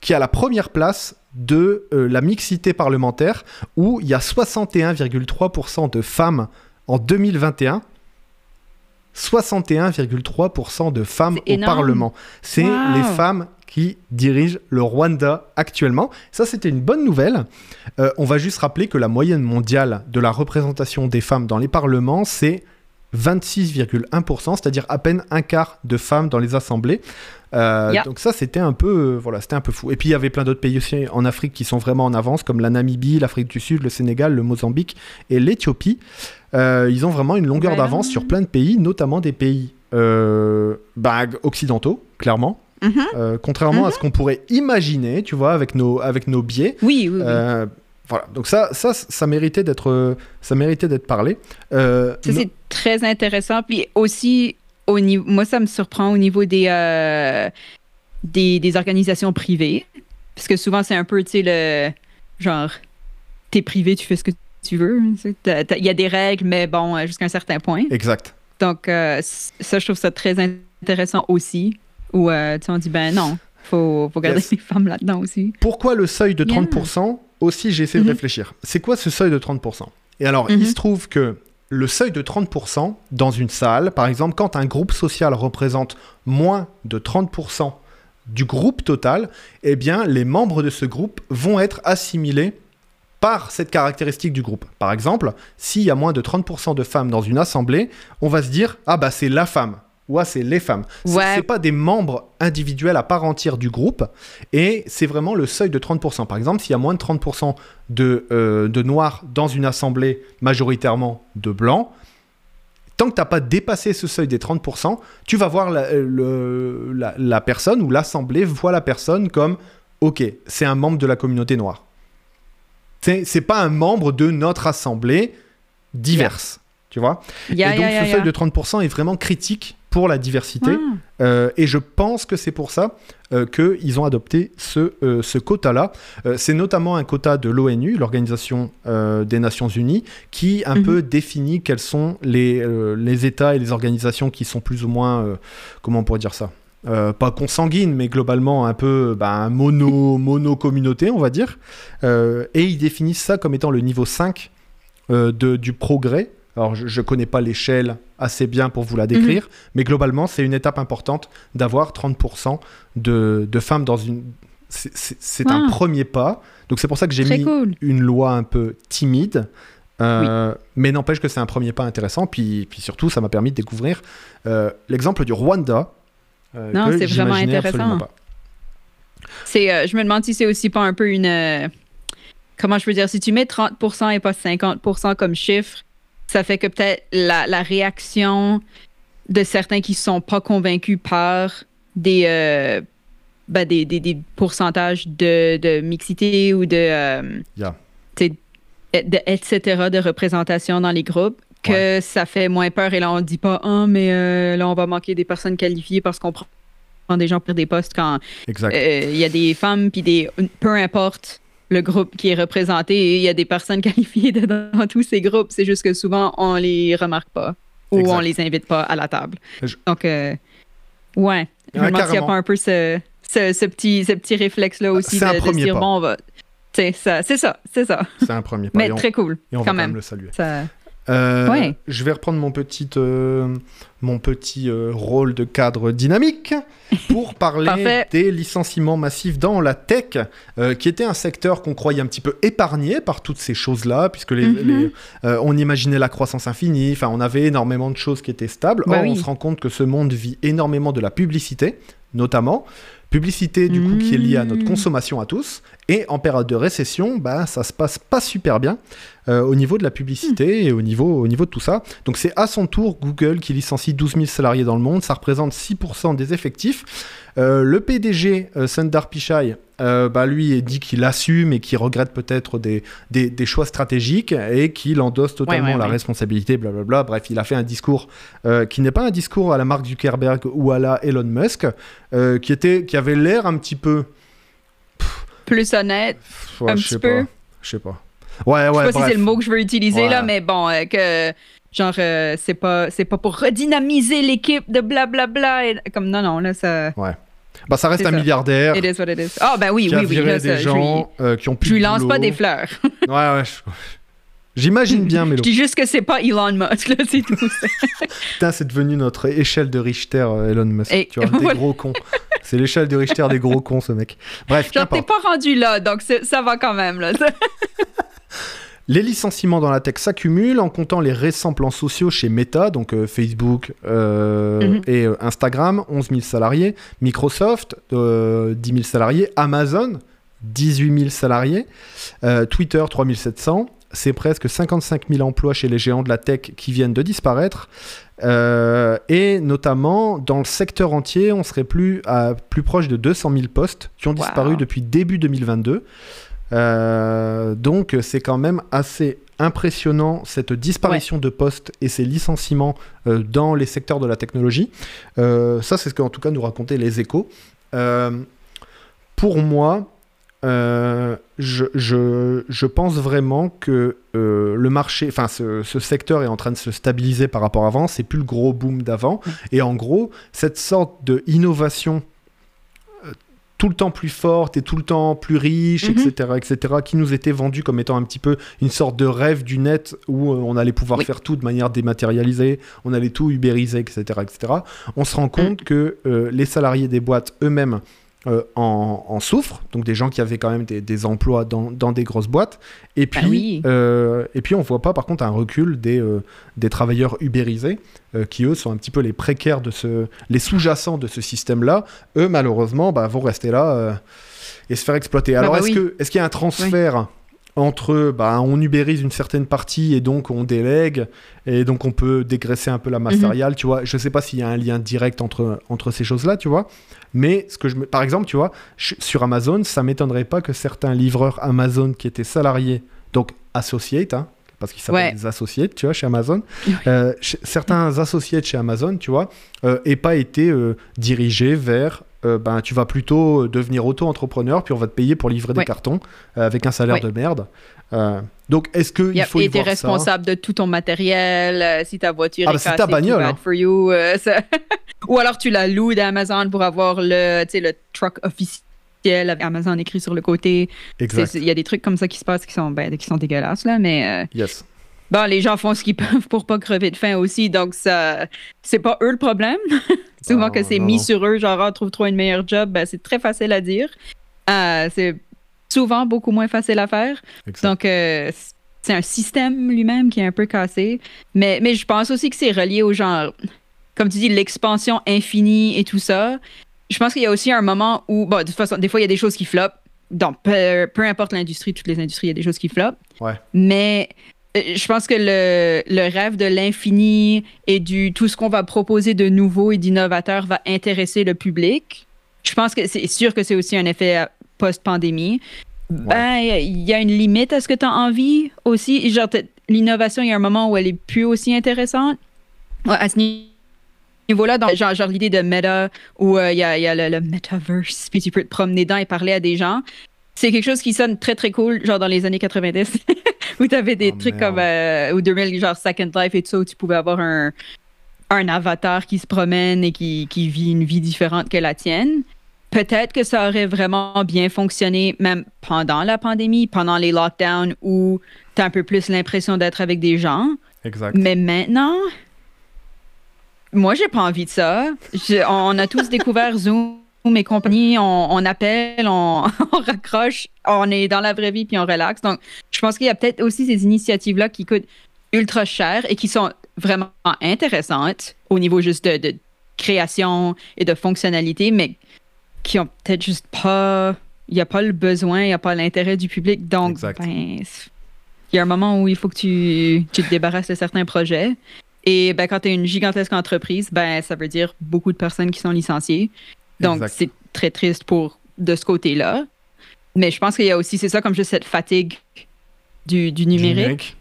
qui a la première place de la mixité parlementaire, où il y a 61,3% de femmes en 2021. 61,3% de femmes au énorme. Parlement. C'est Wow. les femmes qui dirigent le Rwanda actuellement. Ça, c'était une bonne nouvelle. Euh, on va juste rappeler que la moyenne mondiale de la représentation des femmes dans les parlements, c'est 26,1%, c'est-à-dire à peine un quart de femmes dans les assemblées. Euh, Yeah. Donc ça, c'était un peu, euh, voilà, c'était un peu fou. Et puis il y avait plein d'autres pays aussi en Afrique qui sont vraiment en avance, comme la Namibie, l'Afrique du Sud, le Sénégal, le Mozambique et l'Éthiopie. Euh, ils ont vraiment une longueur Ouais. d'avance sur plein de pays, notamment des pays bah, occidentaux, clairement. Mhm. Euh, contrairement à ce qu'on pourrait imaginer, tu vois, avec nos, avec nos biais. Oui, oui, oui. Voilà, donc ça, ça, ça méritait d'être, ça méritait d'être parlé. Ça, c'est très intéressant. Puis aussi, au niveau, moi, ça me surprend au niveau des, euh, des, des organisations privées. Parce que souvent, c'est un peu, tu sais, le genre, t'es privé, tu fais ce que tu veux. Il y a des règles, mais bon, euh, jusqu'à un certain point. Exact. Donc, euh, ça, je trouve ça très intéressant aussi. Où, euh, tu sais, on dit, ben non, faut, faut garder Yes. les femmes là-dedans aussi. Pourquoi le seuil de Yeah. 30% Aussi, j'ai essayé de Mhm. réfléchir. C'est quoi ce seuil de 30% Et alors, il se trouve que le seuil de 30% dans une salle, par exemple, quand un groupe social représente moins de 30% du groupe total, eh bien, les membres de ce groupe vont être assimilés par cette caractéristique du groupe. Par exemple, s'il y a moins de 30% de femmes dans une assemblée, on va se dire ah bah c'est la femme ou ah c'est les femmes. Ouais. C'est pas des membres individuels à part entière du groupe et c'est vraiment le seuil de 30%. Par exemple, s'il y a moins de 30% de, euh, de noirs dans une assemblée majoritairement de blancs, tant que tu n'as pas dépassé ce seuil des 30%, tu vas voir la, le- la- la personne ou l'assemblée voit la personne comme ok, c'est un membre de la communauté noire. C'est pas un membre de notre assemblée diverse. Tu vois? Et donc ce seuil de 30% est vraiment critique pour la diversité. Ah. Euh, et je pense que c'est pour ça euh, qu'ils ont adopté ce, euh, ce quota-là. Euh, c'est notamment un quota de l'ONU, l'Organisation des Nations Unies, qui un Mhm. peu définit quels sont les, les États et les organisations qui sont plus ou moins, comment on pourrait dire ça Euh, pas consanguines, mais globalement un peu bah, mono, mono-communauté, on va dire. Euh, et ils définissent ça comme étant le niveau 5 euh, de, du progrès. Alors, je ne connais pas l'échelle assez bien pour vous la décrire, mais globalement, c'est une étape importante d'avoir 30% de, de femmes dans une. C'est- un Ah. premier pas. Donc, c'est pour ça que j'ai mis cool. une loi un peu timide. Euh, Mais n'empêche que c'est un premier pas intéressant. Puis, puis surtout, ça m'a permis de découvrir euh, l'exemple du Rwanda. euh, Non, c'est vraiment intéressant. C'est, je me demande si c'est aussi pas un peu une. comment je peux dire Si tu mets 30% et pas 50% comme chiffre, ça fait que peut-être la, la réaction de certains qui sont pas convaincus par des, euh, ben, des, des, des pourcentages de, de mixité ou de, euh, Yeah. de- etc., de représentation dans les groupes, que ça fait moins peur. Et là, on dit pas, ah, mais euh, là, on va manquer des personnes qualifiées parce qu'on prend des gens pour des postes quand euh, il y a des femmes, puis des. Peu importe le groupe qui est représenté, il y a des personnes qualifiées dedans, dans tous ces groupes. C'est juste que souvent, on les remarque pas ou Exact. on les invite pas à la table. Je- Donc, euh, ouais. Je me demande s'il n'y a pas un peu ce, ce, ce petit, ce petit réflexe-là aussi C'est un de, dire, pas. bon, on va. Ça- c'est ça, c'est ça. C'est un premier pas. Mais on, très cool, et on va quand quand même même. le saluer. Ça... Euh, Ouais. Je vais reprendre mon petit, euh, mon petit euh, rôle de cadre dynamique pour parler des licenciements massifs dans la tech, qui était un secteur qu'on croyait un petit peu épargné par toutes ces choses-là, puisque les, Mhm. les- on imaginait la croissance infinie, enfin on avait énormément de choses qui étaient stables. Bah Or, on se rend compte que ce monde vit énormément de la publicité, notamment. Publicité du coup qui est liée à notre Mhm. consommation à tous. Et en période de récession, bah, ça se passe pas super bien euh, au niveau de la publicité et au niveau, au niveau de tout ça. Donc c'est à son tour Google qui licencie 12 000 salariés dans le monde, ça représente 6% des effectifs. Euh, le PDG euh, Sundar Pichai, bah, lui, il dit qu'il assume et qu'il regrette peut-être des, des, des choix stratégiques et qu'il endosse totalement Ouais, ouais, la ouais. responsabilité, blablabla. Bref, il a fait un discours qui n'est pas un discours à la Mark Zuckerberg ou à la Elon Musk, qui, était, qui avait l'air un petit peu... Plus honnête. Ouais, Un petit peu. Je sais pas. Ouais, ouais, je sais pas si c'est le mot que je veux utiliser Ouais. là, mais bon, euh, que genre euh, c'est pas c'est pas pour redynamiser l'équipe de blablabla et comme non non là ça Bah, ça reste un ça. milliardaire it is what it is. Ah ben oui oui a oui là, des ça, je lui- gens euh, qui ont plus je lui lance pas des fleurs. Ouais, ouais. J'imagine bien, mais je dis juste que c'est pas Elon Musk là, c'est tout. putain, c'est devenu notre échelle de Richter, Elon Musk. Et- tu vois, des gros cons. C'est l'échelle de Richter des gros cons, ce mec. Bref, Genre t'es pas rendu là, donc ça va quand même là. Les licenciements dans la tech s'accumulent en comptant les récents plans sociaux chez Meta, donc euh, Facebook euh, Mhm. et euh, Instagram, 11 000 salariés, Microsoft, euh, 10 000 salariés, Amazon, 18 000 salariés, Twitter, 3 700. C'est presque 55 000 emplois chez les géants de la tech qui viennent de disparaître. Euh, et notamment, dans le secteur entier, on serait plus, à, plus proche de 200 000 postes qui ont Wow. disparu depuis début 2022. Euh, donc c'est quand même assez impressionnant cette disparition de postes et ces licenciements euh, dans les secteurs de la technologie. Euh, ça c'est ce qu'en tout cas nous racontaient les échos. Pour moi, euh, je, je- je pense vraiment que euh, le marché, enfin ce, ce secteur est en train de se stabiliser par rapport à avant, c'est plus le gros boom d'avant. Et en gros, cette sorte de innovation euh, tout le temps plus forte et tout le temps plus riche, etc., etc., qui nous était vendue comme étant un petit peu une sorte de rêve du net où on allait pouvoir Oui. faire tout de manière dématérialisée, on allait tout ubériser, etc., etc. On se rend compte que les salariés des boîtes eux-mêmes euh, en, en souffrent, donc des gens qui avaient quand même des, des emplois dans, dans des grosses boîtes. Et puis, Ah oui. euh, et puis on voit pas par contre un recul des, euh, des travailleurs ubérisés, qui eux sont un petit peu les précaires de ce, les sous-jacents de ce système-là. Eux, malheureusement, bah, vont rester là et se faire exploiter. Alors, bah est-ce oui. que est-ce qu'il y a un transfert entre bah, on ubérise une certaine partie et donc on délègue et donc on peut dégraisser un peu la masse Mhm. salariale, tu vois. Je sais pas s'il y a un lien direct entre, entre ces choses-là, tu vois. Mais ce que je par exemple, tu vois, je- sur Amazon, ça m'étonnerait pas que certains livreurs Amazon qui étaient salariés, donc associates, hein, parce qu'ils s'appellent Ouais. des associates, tu vois, chez Amazon, Oui. euh, certains associates chez Amazon, tu vois, euh, aient pas été euh, dirigés vers euh, ben, tu vas plutôt euh, devenir auto-entrepreneur, puis on va te payer pour livrer des cartons euh, avec un salaire Ouais. de merde. Euh, donc, est-ce qu'il faut y et voir ça? responsable de tout ton matériel. si ta voiture Ah, est bah, cassée, ta bagnole, bad hein. for you. ça- Ou alors tu la loues d'Amazon pour avoir le, le truck officiel avec Amazon écrit sur le côté. Il y a des trucs comme ça qui se passent qui sont, ben, qui sont dégueulasses, là, mais Yes. Bon, les gens font ce qu'ils peuvent pour pas crever de faim aussi, donc ça, c'est pas eux le problème. Souvent que c'est mis sur eux, genre, Ah, trouve-toi une meilleure job, ben, c'est très facile à dire. Euh, c'est souvent beaucoup moins facile à faire. Donc, euh, c'est un système lui-même qui est un peu cassé. Mais, mais je pense aussi que c'est relié au genre, comme tu dis, l'expansion infinie et tout ça. Je pense qu'il y a aussi un moment où, bon, de toute façon, des fois, il y a des choses qui floppent. Donc, peu, peu importe l'industrie, toutes les industries, il y a des choses qui floppent. Ouais. Mais je pense que le, le rêve de l'infini et du tout ce qu'on va proposer de nouveau et d'innovateur va intéresser le public. Je pense que c'est sûr que c'est aussi un effet euh, post-pandémie. Ben, il y a une limite à ce que tu as envie aussi. Genre, l'innovation, il y a un moment où elle est plus aussi intéressante. Ouais, à ce ni- niveau-là, genre, genre l'idée de Meta, où euh, il y, a, il y a le, le metaverse, puis tu peux te promener dedans et parler à des gens. C'est quelque chose qui sonne très, très cool, genre dans les années 90, où tu avais des Oh, trucs merde. comme, euh, ou 2000, genre Second Life et tout ça, où tu pouvais avoir un, un avatar qui se promène et qui, qui vit une vie différente que la tienne. Peut-être que ça aurait vraiment bien fonctionné même pendant la pandémie, pendant les lockdowns où tu as un peu plus l'impression d'être avec des gens. Exact. Mais maintenant, moi, j'ai pas envie de ça. Je- on a tous découvert Zoom et compagnie. On, on appelle, on, on raccroche, on est dans la vraie vie puis on relaxe. Donc, je pense qu'il y a peut-être aussi ces initiatives-là qui coûtent ultra cher et qui sont vraiment intéressantes au niveau juste de, de création et de fonctionnalité, mais qui ont peut-être juste pas. Il n'y a pas le besoin, il n'y a pas l'intérêt du public. Donc, ben, il y a un moment où il faut que tu, tu te débarrasses de certains projets. Et ben, quand tu es une gigantesque entreprise, ben, ça veut dire beaucoup de personnes qui sont licenciées. Donc, c'est très triste pour de ce côté-là. Mais je pense qu'il y a aussi, c'est ça, comme juste cette fatigue du, du Du numérique.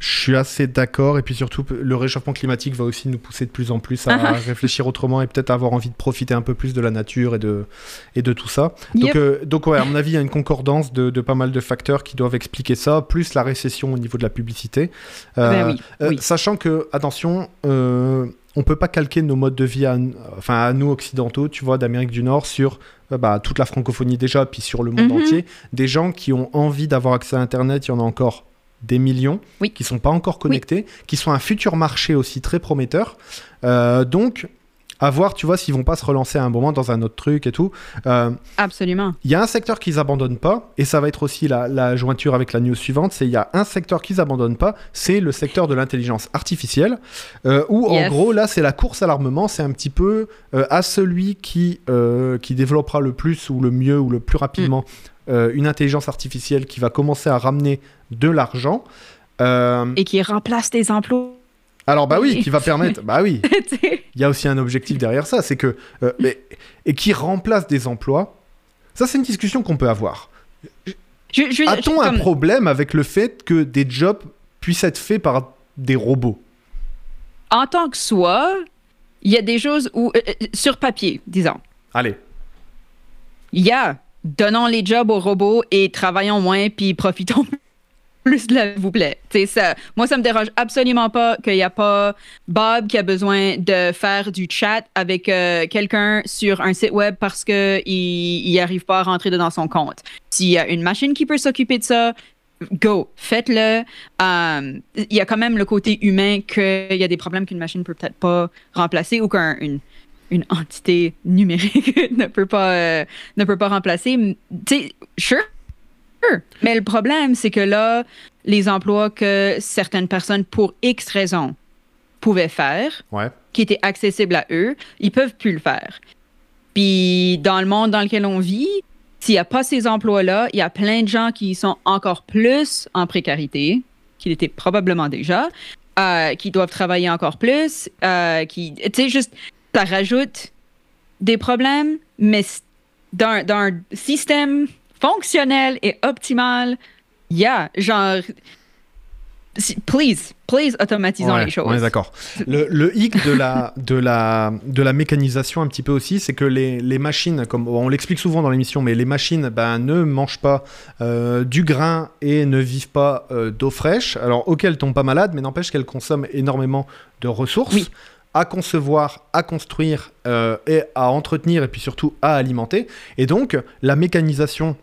Je suis assez d'accord. Et puis surtout, le réchauffement climatique va aussi nous pousser de plus en plus à Ah réfléchir autrement et peut-être avoir envie de profiter un peu plus de la nature et de, et de tout ça. Donc, euh, donc ouais, à mon avis, il y a une concordance de, de pas mal de facteurs qui doivent expliquer ça, plus la récession au niveau de la publicité. Euh, Ben oui, euh, oui. Sachant que, attention, euh, on peut pas calquer nos modes de vie à, enfin, à nous occidentaux, tu vois, d'Amérique du Nord sur euh, bah, toute la francophonie déjà, puis sur le monde Mhm. entier. Des gens qui ont envie d'avoir accès à Internet, il y en a encore des millions, Oui. qui sont pas encore connectés, qui sont un futur marché aussi très prometteur. Euh, donc, À voir, tu vois, s'ils vont pas se relancer à un moment dans un autre truc et tout. Euh, Absolument. Il y a un secteur qu'ils abandonnent pas, et ça va être aussi la, la jointure avec la news suivante, c'est il y a un secteur qu'ils abandonnent pas, c'est le secteur de l'intelligence artificielle, euh, où en gros, là, c'est la course à l'armement, c'est un petit peu euh, à celui qui, qui développera le plus ou le mieux ou le plus rapidement euh, une intelligence artificielle qui va commencer à ramener de l'argent. Et qui remplace des emplois. Alors, bah oui, qui va permettre, bah oui, il y a aussi un objectif derrière ça, c'est que euh, mais- et qui remplace des emplois. Ça, c'est une discussion qu'on peut avoir. A-t-on un comme- problème avec le fait que des jobs puissent être faits par des robots? En tant que soi, il y a des choses où, euh, euh, sur papier, disons, Allez, il y a donnons les jobs aux robots et travaillons moins puis profitons plus de la, vous plaît. Ça, moi, ça me dérange absolument pas qu'il n'y a pas Bob qui a besoin de faire du chat avec euh, quelqu'un sur un site web parce qu'il il arrive pas à rentrer dedans son compte. S'il y a une machine qui peut s'occuper de ça, go, faites-le. Euh, Il y a quand même le côté humain qu'il y a des problèmes qu'une machine peut peut-être pas remplacer ou qu'une une entité numérique ne peut pas euh, ne peut pas remplacer. Tu sais, sure. Mais le problème, c'est que là, les emplois que certaines personnes, pour X raisons, pouvaient faire, ouais. qui étaient accessibles à eux, ils peuvent plus le faire. Puis dans le monde dans lequel on vit, s'il n'y a pas ces emplois-là, il y a plein de gens qui sont encore plus en précarité, qui l'étaient probablement déjà, euh, qui doivent travailler encore plus, euh, qui, tu sais, juste, ça rajoute des problèmes, mais dans un système fonctionnel et optimal, il y a, genre, please, please, automatisons Ouais, les choses. On est d'accord. Le, le hic de la, de, la, de la mécanisation un petit peu aussi, c'est que les, les machines, comme on l'explique souvent dans l'émission, mais les machines ben, ne mangent pas euh, du grain et ne vivent pas euh, d'eau fraîche. Alors, ok, elles tombent pas malades, mais n'empêche qu'elles consomment énormément de ressources. Oui. à concevoir, à construire euh, et à entretenir et puis surtout à alimenter. Et donc la mécanisation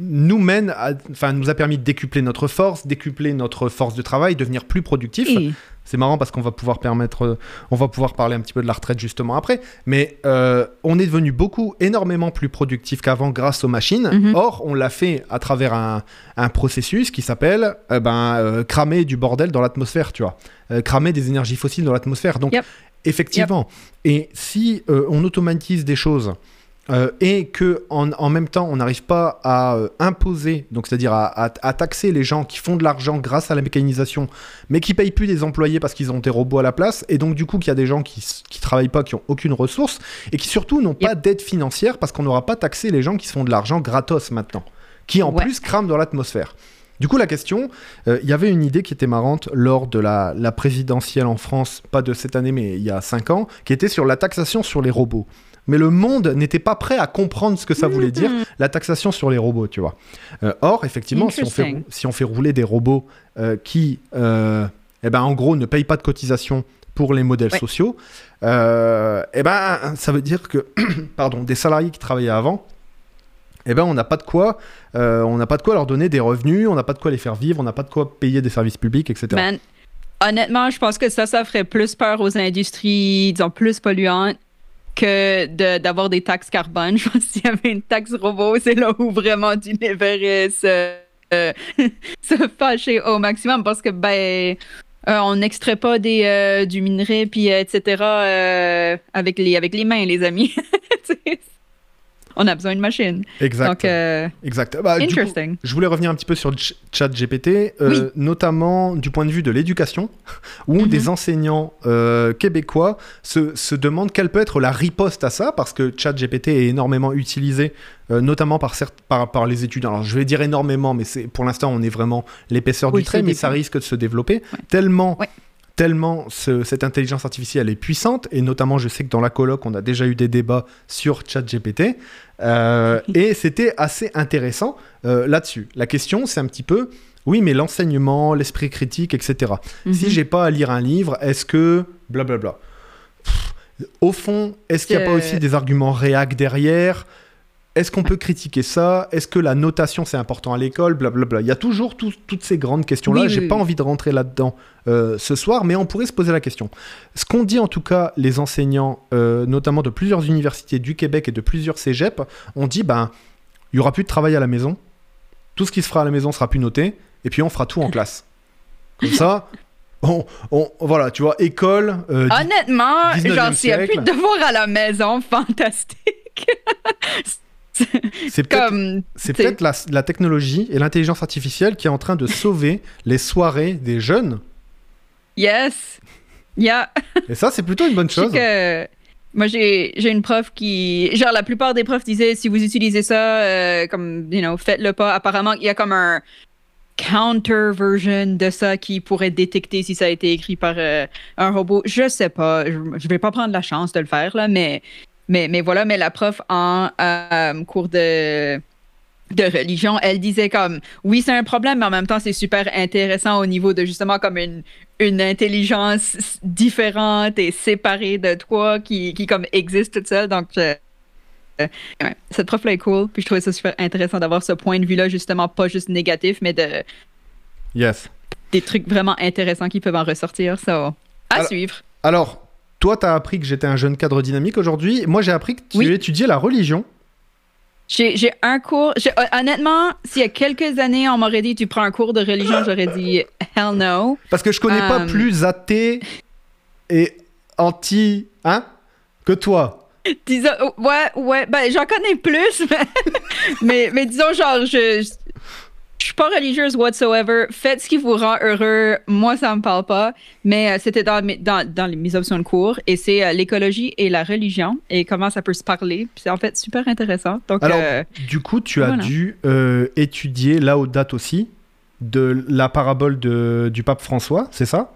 nous mène, enfin nous a permis de décupler notre force, décupler notre force de travail, devenir plus productif. Et- C'est marrant parce qu'on va pouvoir permettre, euh, on va pouvoir parler un petit peu de la retraite justement après. Mais euh, on est devenu beaucoup, énormément plus productif qu'avant grâce aux machines. Mhm. Or, on l'a fait à travers un, un processus qui s'appelle euh, ben, euh, cramer du bordel dans l'atmosphère, tu vois. Euh, cramer des énergies fossiles dans l'atmosphère. Donc, Yep. effectivement. Et si euh, on automatise des choses euh, et que en, en même temps on n'arrive pas à euh, imposer, donc c'est-à-dire à, à- à taxer les gens qui font de l'argent grâce à la mécanisation, mais qui payent plus des employés parce qu'ils ont des robots à la place, et donc du coup qu'il y a des gens qui, qui travaillent pas, qui ont aucune ressource, et qui surtout n'ont pas d'aide financière parce qu'on n'aura pas taxé les gens qui se font de l'argent gratos maintenant, qui en Ouais. plus crament dans l'atmosphère. Du coup, la question, euh, il y avait une idée qui était marrante lors de la, la présidentielle en France, pas de cette année, mais il y a 5 ans, qui était sur la taxation sur les robots. Mais le monde n'était pas prêt à comprendre ce que ça voulait dire, Mhm. la taxation sur les robots, tu vois. Euh, or, effectivement, si on, fait, Interesting. si on fait rouler des robots euh, qui, euh, eh ben, en gros, ne payent pas de cotisation pour les modèles Ouais. sociaux, eh ben, ça veut dire que, pardon, des salariés qui travaillaient avant, eh ben, on n'a pas de quoi, on n'a pas de quoi leur donner des revenus, on n'a pas de quoi les faire vivre, on n'a pas de quoi payer des services publics, etc. Man, honnêtement, je pense que ça, ça ferait plus peur aux industries, disons, plus polluantes que de- d'avoir des taxes carbone. Je pense que s'il y avait une taxe robot, c'est là où vraiment tu se, euh, se fâcher au maximum parce que, ben, euh, on n'extrait pas des, euh, du minerai, puis euh, etc. avec, les, avec les mains, les amis. On a besoin de machines. Exact. Donc, euh, exact. Bah, coup, interesting. Je voulais revenir un petit peu sur Ch- ChatGPT, euh, Oui. notamment du point de vue de l'éducation, où Mhm. des enseignants euh, québécois se, se demandent quelle peut être la riposte à ça, parce que ChatGPT est énormément utilisé, notamment par, certes, par, par les étudiants. Alors je vais dire énormément, mais pour l'instant on est vraiment l'épaisseur Oui, du trait, mais ça risque de se développer Ouais. tellement. Ouais. Tellement ce- cette intelligence artificielle est puissante, et notamment je sais que dans la coloc on a déjà eu des débats sur ChatGPT, euh, et c'était assez intéressant euh, là-dessus. La question c'est un petit peu, oui mais l'enseignement, l'esprit critique, etc. Si Mhm. j'ai pas à lire un livre, est-ce que blablabla? Au fond, est-ce qu'il n'y a pas Euh. aussi des arguments réac derrière? Est-ce qu'on peut critiquer ça? Est-ce que la notation c'est important à l'école? Blablabla. Il y a toujours tout- toutes ces grandes questions-là. Oui, J'ai oui, pas oui. envie de rentrer là-dedans euh, ce soir, mais on pourrait se poser la question. Ce qu'ont dit en tout cas les enseignants, euh, notamment de plusieurs universités du Québec et de plusieurs cégeps, ont dit ben il y aura plus de travail à la maison. Tout ce qui se fera à la maison sera plus noté, et puis on fera tout en classe. Comme ça, on, on- voilà, tu vois, école. euh, Honnêtement, 19e genre, s'il n'y a plus de devoirs à la maison, fantastique. C'est peut-être la, la technologie et l'intelligence artificielle qui est en train de sauver les soirées des jeunes. yes. Yeah. Et ça, c'est plutôt une bonne chose. que moi j'ai j'ai une prof qui genre la plupart des profs disaient si vous utilisez ça euh, comme you know faites-le pas apparemment il y a comme un counter version de ça qui pourrait détecter si ça a été écrit par euh, un robot je sais pas je, je vais pas prendre la chance de le faire là mais mais mais voilà mais la prof en euh, cours de de religion, elle disait comme oui, c'est un problème, mais en même temps, c'est super intéressant au niveau de justement comme une, une intelligence différente et séparée de toi qui, qui comme existe toute seule. Donc, je- euh, ouais, cette prof-là est cool. Puis je trouvais ça super intéressant d'avoir ce point de vue-là, justement, pas juste négatif, mais de Yes. des trucs vraiment intéressants qui peuvent en ressortir. Ça, à Alors- suivre. Alors, toi, tu as appris que j'étais un jeune cadre dynamique aujourd'hui. Moi, j'ai appris que tu Oui. étudiais la religion. J'ai un cours. j'ai- honnêtement, s'il y a quelques années, on m'aurait dit tu prends un cours de religion, j'aurais dit hell no. Parce que je connais pas Euh. plus athée et anti. Hein Que toi. Disons, ouais, ouais, ben j'en connais plus, mais, mais, mais disons genre, je, je, suis pas religieuse whatsoever. Faites ce qui vous rend heureux. Moi, ça me parle pas, mais euh, c'était dans, mes- dans, dans les- mes options de cours et c'est euh, l'écologie et la religion et comment ça peut se parler. Puis c'est en fait super intéressant. Donc, Alors, euh, du coup, tu as dû étudier, là, aux dates aussi, de la parabole de, du pape François, c'est ça?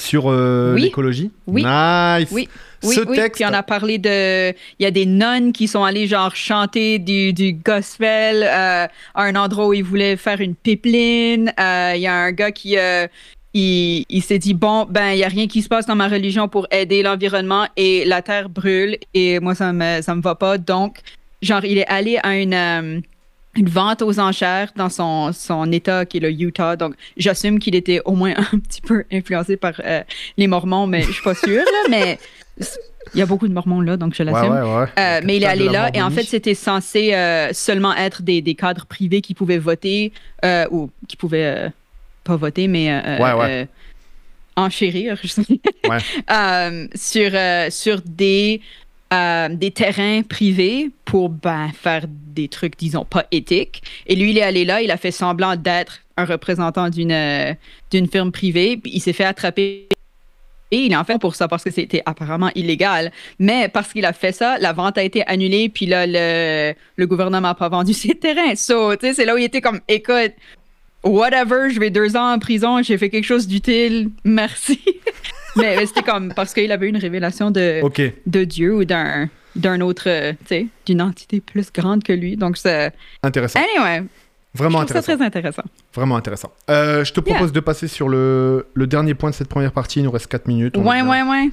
Sur euh, Oui. l'écologie Oui. Nice Oui. Oui, Ce oui, texte. puis on a parlé de... Il y a des nonnes qui sont allées, genre, chanter du, du gospel euh, à un endroit où ils voulaient faire une pipeline. Euh, Il y a un gars qui... euh, il, il s'est dit, bon, ben, il n'y a rien qui se passe dans ma religion pour aider l'environnement et la terre brûle et moi, ça me, ça me va pas. Donc, genre, il est allé à une... une vente aux enchères dans son, son état qui est le Utah. Donc, j'assume qu'il était au moins un petit peu influencé par euh, les Mormons, mais je suis pas sûre, là, mais il y a beaucoup de Mormons là, donc je l'assume. ouais, ouais. Euh, mais il est allé là et en fait, c'était censé euh, seulement être des, des cadres privés qui pouvaient voter ou qui pouvaient pas voter, mais enchérir je sais. Sur, sur des, euh, des terrains privés pour ben, faire des trucs, disons, pas éthiques. Et lui, il est allé là, il a fait semblant d'être un représentant d'une euh, d'une firme privée, puis il s'est fait attraper. Et il est en fait pour ça parce que c'était apparemment illégal. Mais parce qu'il a fait ça, la vente a été annulée, puis là, le, le gouvernement n'a pas vendu ses terrains. So, c'est là où il était comme, écoute, whatever, je vais deux ans en prison, j'ai fait quelque chose d'utile, merci. mais mais c'était comme parce qu'il avait une révélation de, de Dieu ou d'un d'un autre, euh, tu sais, d'une entité plus grande que lui. Donc, c'est. intéressant. Anyway, Vraiment je trouve ça intéressant. très intéressant. Vraiment intéressant. Euh, je te propose de passer sur le, le dernier point de cette première partie. Il nous reste 4 minutes. Ouais, ouais, ouais.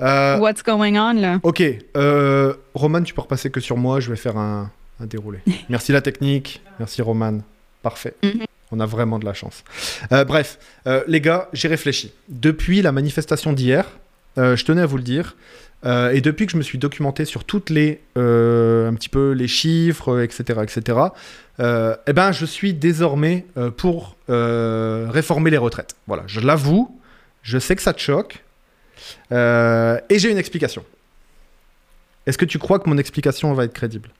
Euh, What's going on, là? ok. Euh, Roman, tu peux repasser que sur moi. Je vais faire un, un déroulé. Merci la technique. Merci Roman. Parfait. Mhm. On a vraiment de la chance. Euh, bref, euh, les gars, j'ai réfléchi. Depuis la manifestation d'hier, euh, je tenais à vous le dire, et depuis que je me suis documenté sur toutes les, chiffres, etc., etc., eh ben, je suis désormais pour réformer les retraites. Voilà, je l'avoue, je sais que ça te choque, et j'ai une explication. Est-ce que tu crois que mon explication va être crédible?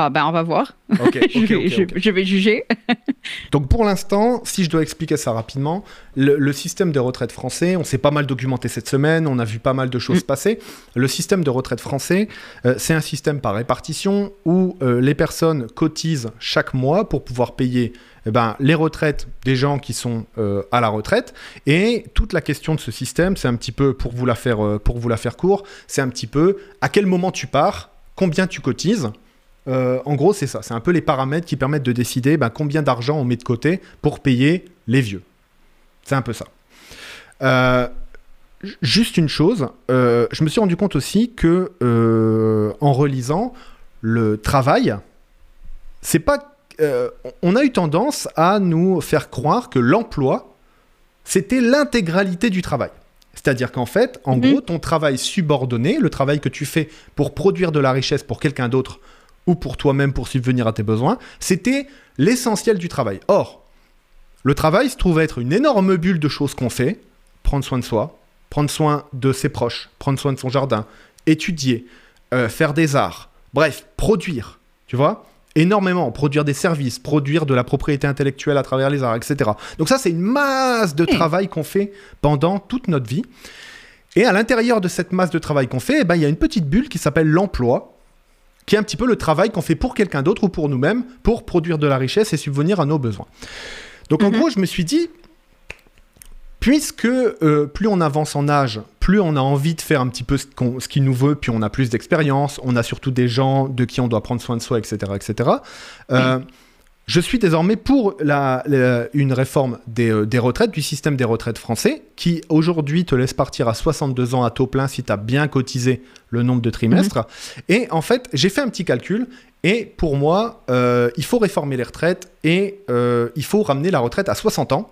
Ah, ben, on va voir. Je, vais, ok, je- ok. je vais juger. Donc pour l'instant, si je dois expliquer ça rapidement, le, le système de retraite français, on s'est pas mal documenté cette semaine, on a vu pas mal de choses Mm. passer. Le système de retraite français, euh, c'est un système par répartition où euh, les personnes cotisent chaque mois pour pouvoir payer eh ben, les retraites des gens qui sont euh, à la retraite. Et toute la question de ce système, c'est un petit peu, pour vous la faire, pour vous la faire court, c'est un petit peu à quel moment tu pars, combien tu cotises. Euh, en gros, c'est ça. C'est un peu les paramètres qui permettent de décider ben, combien d'argent on met de côté pour payer les vieux. C'est un peu ça. Euh, juste une chose, euh, je me suis rendu compte aussi que en relisant, le travail, c'est pas. on a eu tendance à nous faire croire que l'emploi, c'était l'intégralité du travail. C'est-à-dire qu'en fait, en Mhm. gros, ton travail subordonné, le travail que tu fais pour produire de la richesse pour quelqu'un d'autre ou pour toi-même pour subvenir à tes besoins, c'était l'essentiel du travail. Or, le travail se trouve être une énorme bulle de choses qu'on fait, prendre soin de soi, prendre soin de ses proches, prendre soin de son jardin, étudier, euh, faire des arts, bref, produire, tu vois énormément, produire des services, produire de la propriété intellectuelle à travers les arts, etc. Donc ça, c'est une masse de Hmm. travail qu'on fait pendant toute notre vie. Et à l'intérieur de cette masse de travail qu'on fait, eh ben, il y a une petite bulle qui s'appelle l'emploi, qui est un petit peu le travail qu'on fait pour quelqu'un d'autre ou pour nous-mêmes, pour produire de la richesse et subvenir à nos besoins. Donc en Mhm. gros, je me suis dit, puisque euh, plus on avance en âge, plus on a envie de faire un petit peu ce qu'on- ce qu'il nous veut, puis on a plus d'expérience, on a surtout des gens de qui on doit prendre soin de soi, etc. etc. euh, Je suis désormais pour la, la- une réforme des, euh, des retraites, du système des retraites français, qui aujourd'hui te laisse partir à 62 ans à taux plein si tu as bien cotisé le nombre de trimestres. Et en fait, j'ai fait un petit calcul, et pour moi, euh, il faut réformer les retraites, et euh, il faut ramener la retraite à 60 ans,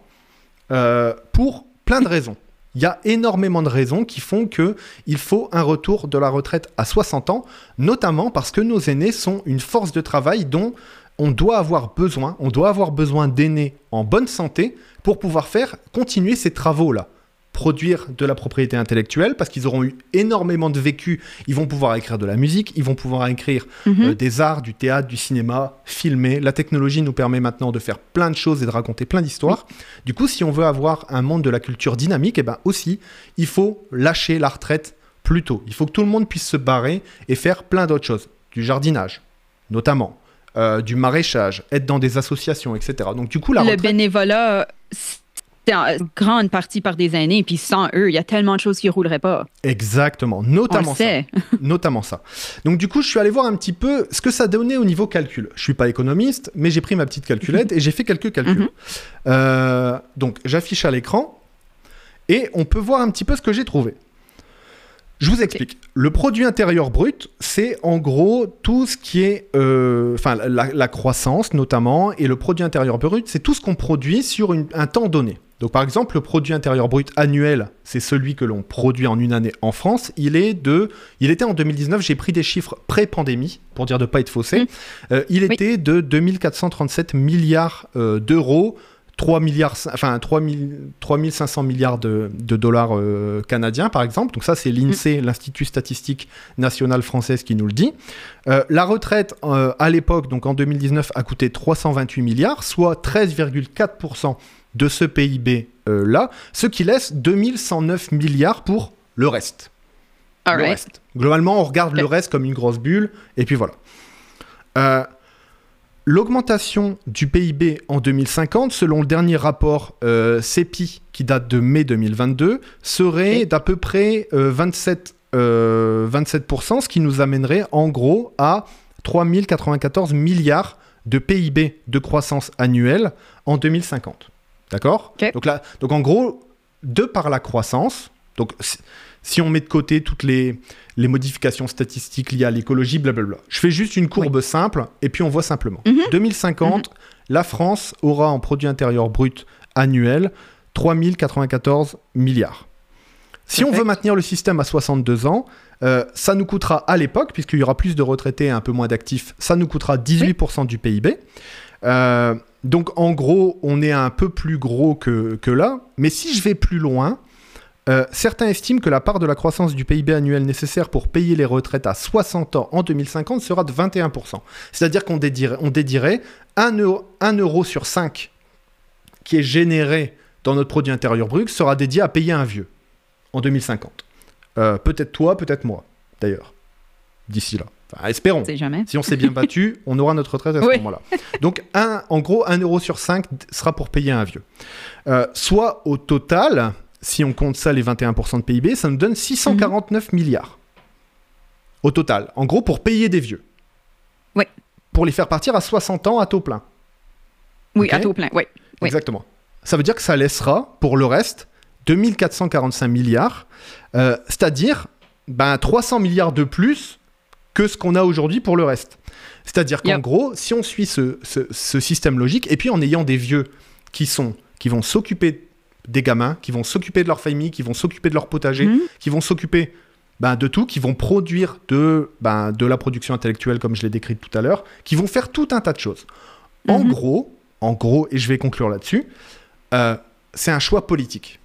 euh, pour plein de raisons. Il y a énormément de raisons qui font que il faut un retour de la retraite à 60 ans, notamment parce que nos aînés sont une force de travail dont on doit avoir besoin, on doit avoir besoin d'aînés en bonne santé pour pouvoir faire continuer ces travaux-là. Produire de la propriété intellectuelle parce qu'ils auront eu énormément de vécu, ils vont pouvoir écrire de la musique, ils vont pouvoir écrire Mhm. euh, des arts, du théâtre, du cinéma, filmer. La technologie nous permet maintenant de faire plein de choses et de raconter plein d'histoires. Du coup, si on veut avoir un monde de la culture dynamique, et ben aussi, il faut lâcher la retraite plus tôt. Il faut que tout le monde puisse se barrer et faire plein d'autres choses. Du jardinage, notamment. Euh, du maraîchage, être dans des associations, etc. Donc du coup, la le bénévolat, c'est en grande partie par des aînés, puis sans eux, il y a tellement de choses qui ne rouleraient pas. Exactement, On le notamment ça. sait. notamment ça. Donc du coup, je suis allé voir un petit peu ce que ça donnait au niveau calcul. Je suis pas économiste, mais j'ai pris ma petite calculette et j'ai fait quelques calculs. Mhm. Euh, donc j'affiche à l'écran et on peut voir un petit peu ce que j'ai trouvé. Je vous explique. Le produit intérieur brut, c'est en gros tout ce qui est, euh, enfin la, la croissance notamment, et le produit intérieur brut, c'est tout ce qu'on produit sur une- un temps donné. Donc par exemple, le produit intérieur brut annuel, c'est celui que l'on produit en une année en France. Il est de, il était en 2019. J'ai pris des chiffres pré-pandémie pour dire de pas être faussé. Mm. Euh, il Oui. était de 2437 milliards euh, d'euros. 3 milliards, enfin 3 000 3500 milliards de, de dollars euh, canadiens, par exemple. Donc ça, c'est l'INSEE, l'Institut statistique national française, qui nous le dit. Euh, la retraite, euh, à l'époque, donc en 2019, a coûté 328 milliards, soit 13,4% de ce PIB-là, ce qui laisse 2109 milliards pour le reste. All Le right. reste. Globalement, on regarde le reste comme une grosse bulle, et puis voilà. Euh, L'augmentation du PIB en 2050, selon le dernier rapport euh, CEPI qui date de mai 2022, serait d'à peu près euh, 27, euh, 27%, ce qui nous amènerait en gros à 3094 milliards de PIB de croissance annuelle en 2050. D'accord? Donc, là, donc en gros, de par la croissance, donc si- on met de côté toutes les, les modifications statistiques liées à l'écologie, blablabla. Je fais juste une courbe simple et puis on voit simplement. Mhm. 2050, la France aura en produit intérieur brut annuel 3094 milliards. Si on veut maintenir le système à 62 ans, euh, ça nous coûtera à l'époque, puisqu'il y aura plus de retraités et un peu moins d'actifs, ça nous coûtera 18% du PIB. Euh, donc en gros, on est un peu plus gros que, que là. Mais si je vais plus loin, euh, certains estiment que la part de la croissance du PIB annuel nécessaire pour payer les retraites à 60 ans en 2050 sera de 21%. C'est-à-dire qu'on dédierait, on dédierait 1 euro, 1 euro sur 5 qui est généré dans notre produit intérieur brut sera dédié à payer un vieux en 2050. Euh, peut-être toi, peut-être moi, d'ailleurs, d'ici là. Enfin, espérons. Jamais. Si on s'est bien battu, on aura notre retraite à ce Oui. moment-là. Donc, un, en gros, 1 euro sur 5 sera pour payer un vieux. Euh, soit au total, si on compte ça, les 21% de PIB, ça nous donne 649 milliards. Au total. En gros, pour payer des vieux. Oui. Pour les faire partir à 60 ans à taux plein. Oui, à taux plein, oui. Oui. Exactement. Ça veut dire que ça laissera, pour le reste, 2445 milliards, euh, c'est-à-dire ben, 300 milliards de plus que ce qu'on a aujourd'hui pour le reste. C'est-à-dire qu'en Yep. gros, si on suit ce, ce- ce système logique, et puis en ayant des vieux qui sont qui vont s'occuper des gamins, qui vont s'occuper de leur famille, qui vont s'occuper de leur potager, Mhm. qui vont s'occuper ben, de tout, qui vont produire de, ben, de la production intellectuelle, comme je l'ai décrit tout à l'heure, qui vont faire tout un tas de choses. En Mhm. gros, en gros, et je vais conclure là-dessus, euh, c'est un choix politique.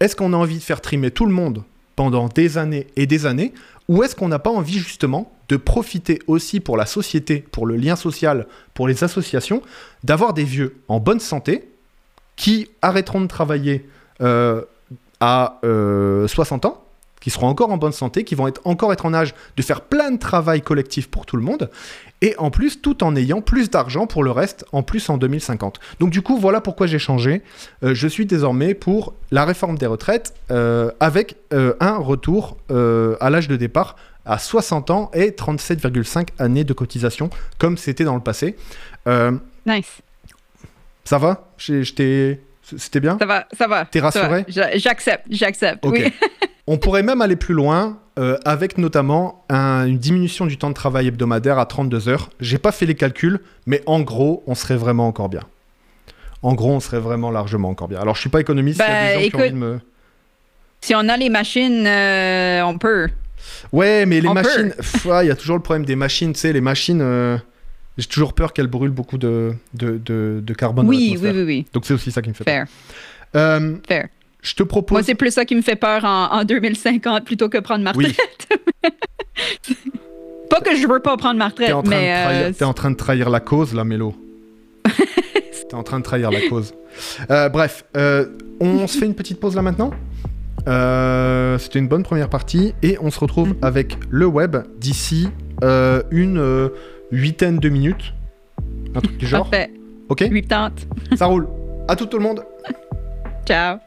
Est-ce qu'on a envie de faire trimer tout le monde pendant des années et des années, ou est-ce qu'on n'a pas envie justement de profiter aussi pour la société, pour le lien social, pour les associations, d'avoir des vieux en bonne santé qui arrêteront de travailler euh, à euh, 60 ans, qui seront encore en bonne santé, qui vont encore être en âge de faire plein de travail collectif pour tout le monde, et en plus tout en ayant plus d'argent pour le reste, en plus en 2050. Donc du coup, voilà pourquoi j'ai changé. Euh, je suis désormais pour la réforme des retraites euh, avec euh, un retour euh, à l'âge de départ à 60 ans et 37,5 années de cotisation, comme c'était dans le passé. Euh, Nice. Ça va? C'était bien? Ça va, ça va. T'es rassuré? J'a- J'accepte, j'accepte. Ok. Oui. On pourrait même aller plus loin euh, avec notamment un- une diminution du temps de travail hebdomadaire à 32 heures. J'ai pas fait les calculs, mais en gros, on serait vraiment encore bien. En gros, on serait vraiment largement encore bien. Alors, je suis pas économiste, il y a Ben, des gens qui ont écoute- envie de me... Si on a les machines, euh, on peut. Ouais, mais les On machines, ah, il y a toujours le problème des machines, tu sais, les machines, euh, j'ai toujours peur qu'elles brûlent beaucoup de, de, de- de carbone dans Oui, oui, oui. Donc c'est aussi ça qui me fait peur. Fair, Euh, fair. je te propose... Moi, c'est plus ça qui me fait peur en, en 2050 plutôt que prendre ma Oui. retraite. pas que je veux pas prendre ma retraite, mais euh, t'es en train de trahir la cause, là, Mélo. T'es en train de trahir la cause. Euh, bref, euh, on se fait une petite pause là maintenant. Euh, C'était une bonne première partie et on se retrouve Mhm. avec le web d'ici une huitaine de minutes. Un truc du genre. parfait. Ok 80. Ça roule. À tout, tout le monde. Ciao.